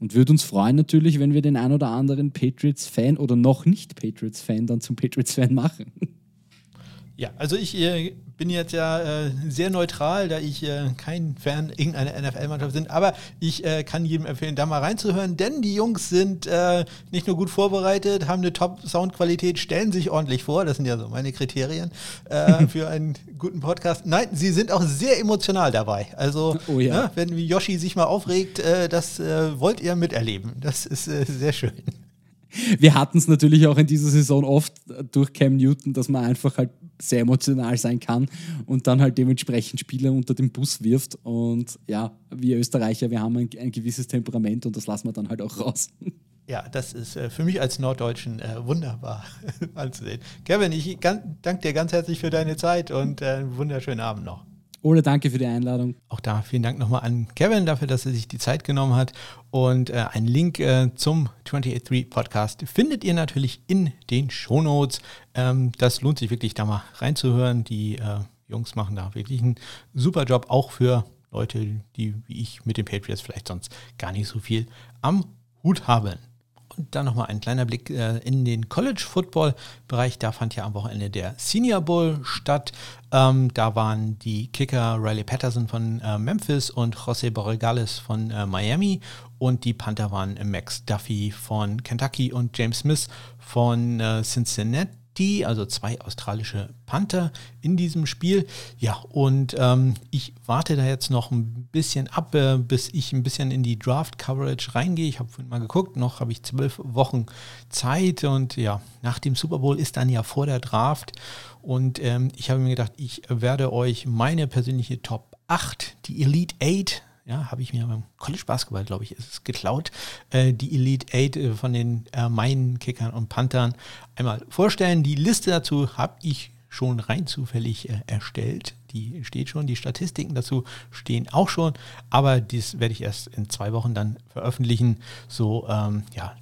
Und würde uns freuen natürlich, wenn wir den ein oder anderen Patriots-Fan oder noch nicht Patriots-Fan dann zum Patriots-Fan machen. Ja, also ich äh, bin jetzt ja äh, sehr neutral, da ich äh, kein Fan irgendeiner NFL-Mannschaft bin, aber ich äh, kann jedem empfehlen, da mal reinzuhören, denn die Jungs sind äh, nicht nur gut vorbereitet, haben eine Top-Soundqualität, stellen sich ordentlich vor, das sind ja so meine Kriterien äh, für einen guten Podcast. Nein, sie sind auch sehr emotional dabei. Also, oh ja. ne, wenn Yoshi sich mal aufregt, das wollt ihr miterleben. Das ist sehr schön. Wir hatten es natürlich auch in dieser Saison oft durch Cam Newton, dass man einfach halt sehr emotional sein kann und dann halt dementsprechend Spieler unter den Bus wirft. Und ja, wir Österreicher, wir haben ein, ein gewisses Temperament und das lassen wir dann halt auch raus. Ja, das ist äh, für mich als Norddeutschen äh, wunderbar anzusehen. Kevin, ich danke dir ganz herzlich für deine Zeit und äh, einen wunderschönen Abend noch. Ole, danke für die Einladung. Auch da vielen Dank nochmal an Kevin dafür, dass er sich die Zeit genommen hat. Und äh, einen Link äh, zum 283 Podcast findet ihr natürlich in den Shownotes. Ähm, das lohnt sich wirklich, da mal reinzuhören. Die äh, Jungs machen da wirklich einen super Job, auch für Leute, die wie ich mit den Patriots vielleicht sonst gar nicht so viel am Hut haben. Und dann nochmal ein kleiner Blick äh, in den College-Football-Bereich. Da fand ja am Wochenende der Senior Bowl statt. Ähm, da waren die Kicker Riley Patterson von äh, Memphis und José Borregales von äh, Miami. Und die Panther waren Max Duffy von Kentucky und James Smith von äh, Cincinnati also zwei australische Panther in diesem Spiel. Ja, und ähm, ich warte da jetzt noch ein bisschen ab, äh, bis ich ein bisschen in die Draft-Coverage reingehe. Ich habe vorhin mal geguckt, noch habe ich zwölf Wochen Zeit und ja, nach dem Super Bowl ist dann ja vor der Draft. Und ähm, ich habe mir gedacht, ich werde euch meine persönliche Top 8, die Elite 8, ja, habe ich mir beim College Basketball, glaube ich, ist es geklaut, äh, die Elite Eight äh, von den äh, Main Kickern und Panthern einmal vorstellen. Die Liste dazu habe ich schon rein zufällig äh, erstellt. Die steht schon, die Statistiken dazu stehen auch schon, aber dies werde ich erst in zwei Wochen dann veröffentlichen. So, ähm, ja,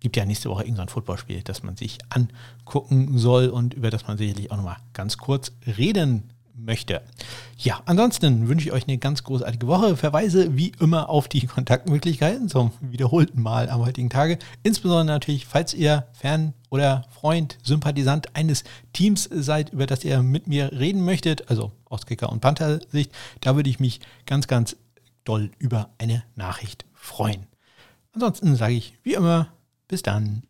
gibt ja nächste Woche irgendein Footballspiel, das man sich angucken soll und über das man sicherlich auch nochmal ganz kurz reden möchte. Ja, ansonsten wünsche ich euch eine ganz großartige Woche. Verweise wie immer auf die Kontaktmöglichkeiten zum wiederholten Mal am heutigen Tage. Insbesondere natürlich, falls ihr Fan oder Freund, Sympathisant eines Teams seid, über das ihr mit mir reden möchtet, also aus Kicker- und Panther-Sicht, da würde ich mich ganz, ganz doll über eine Nachricht freuen. Ansonsten sage ich wie immer, bis dann.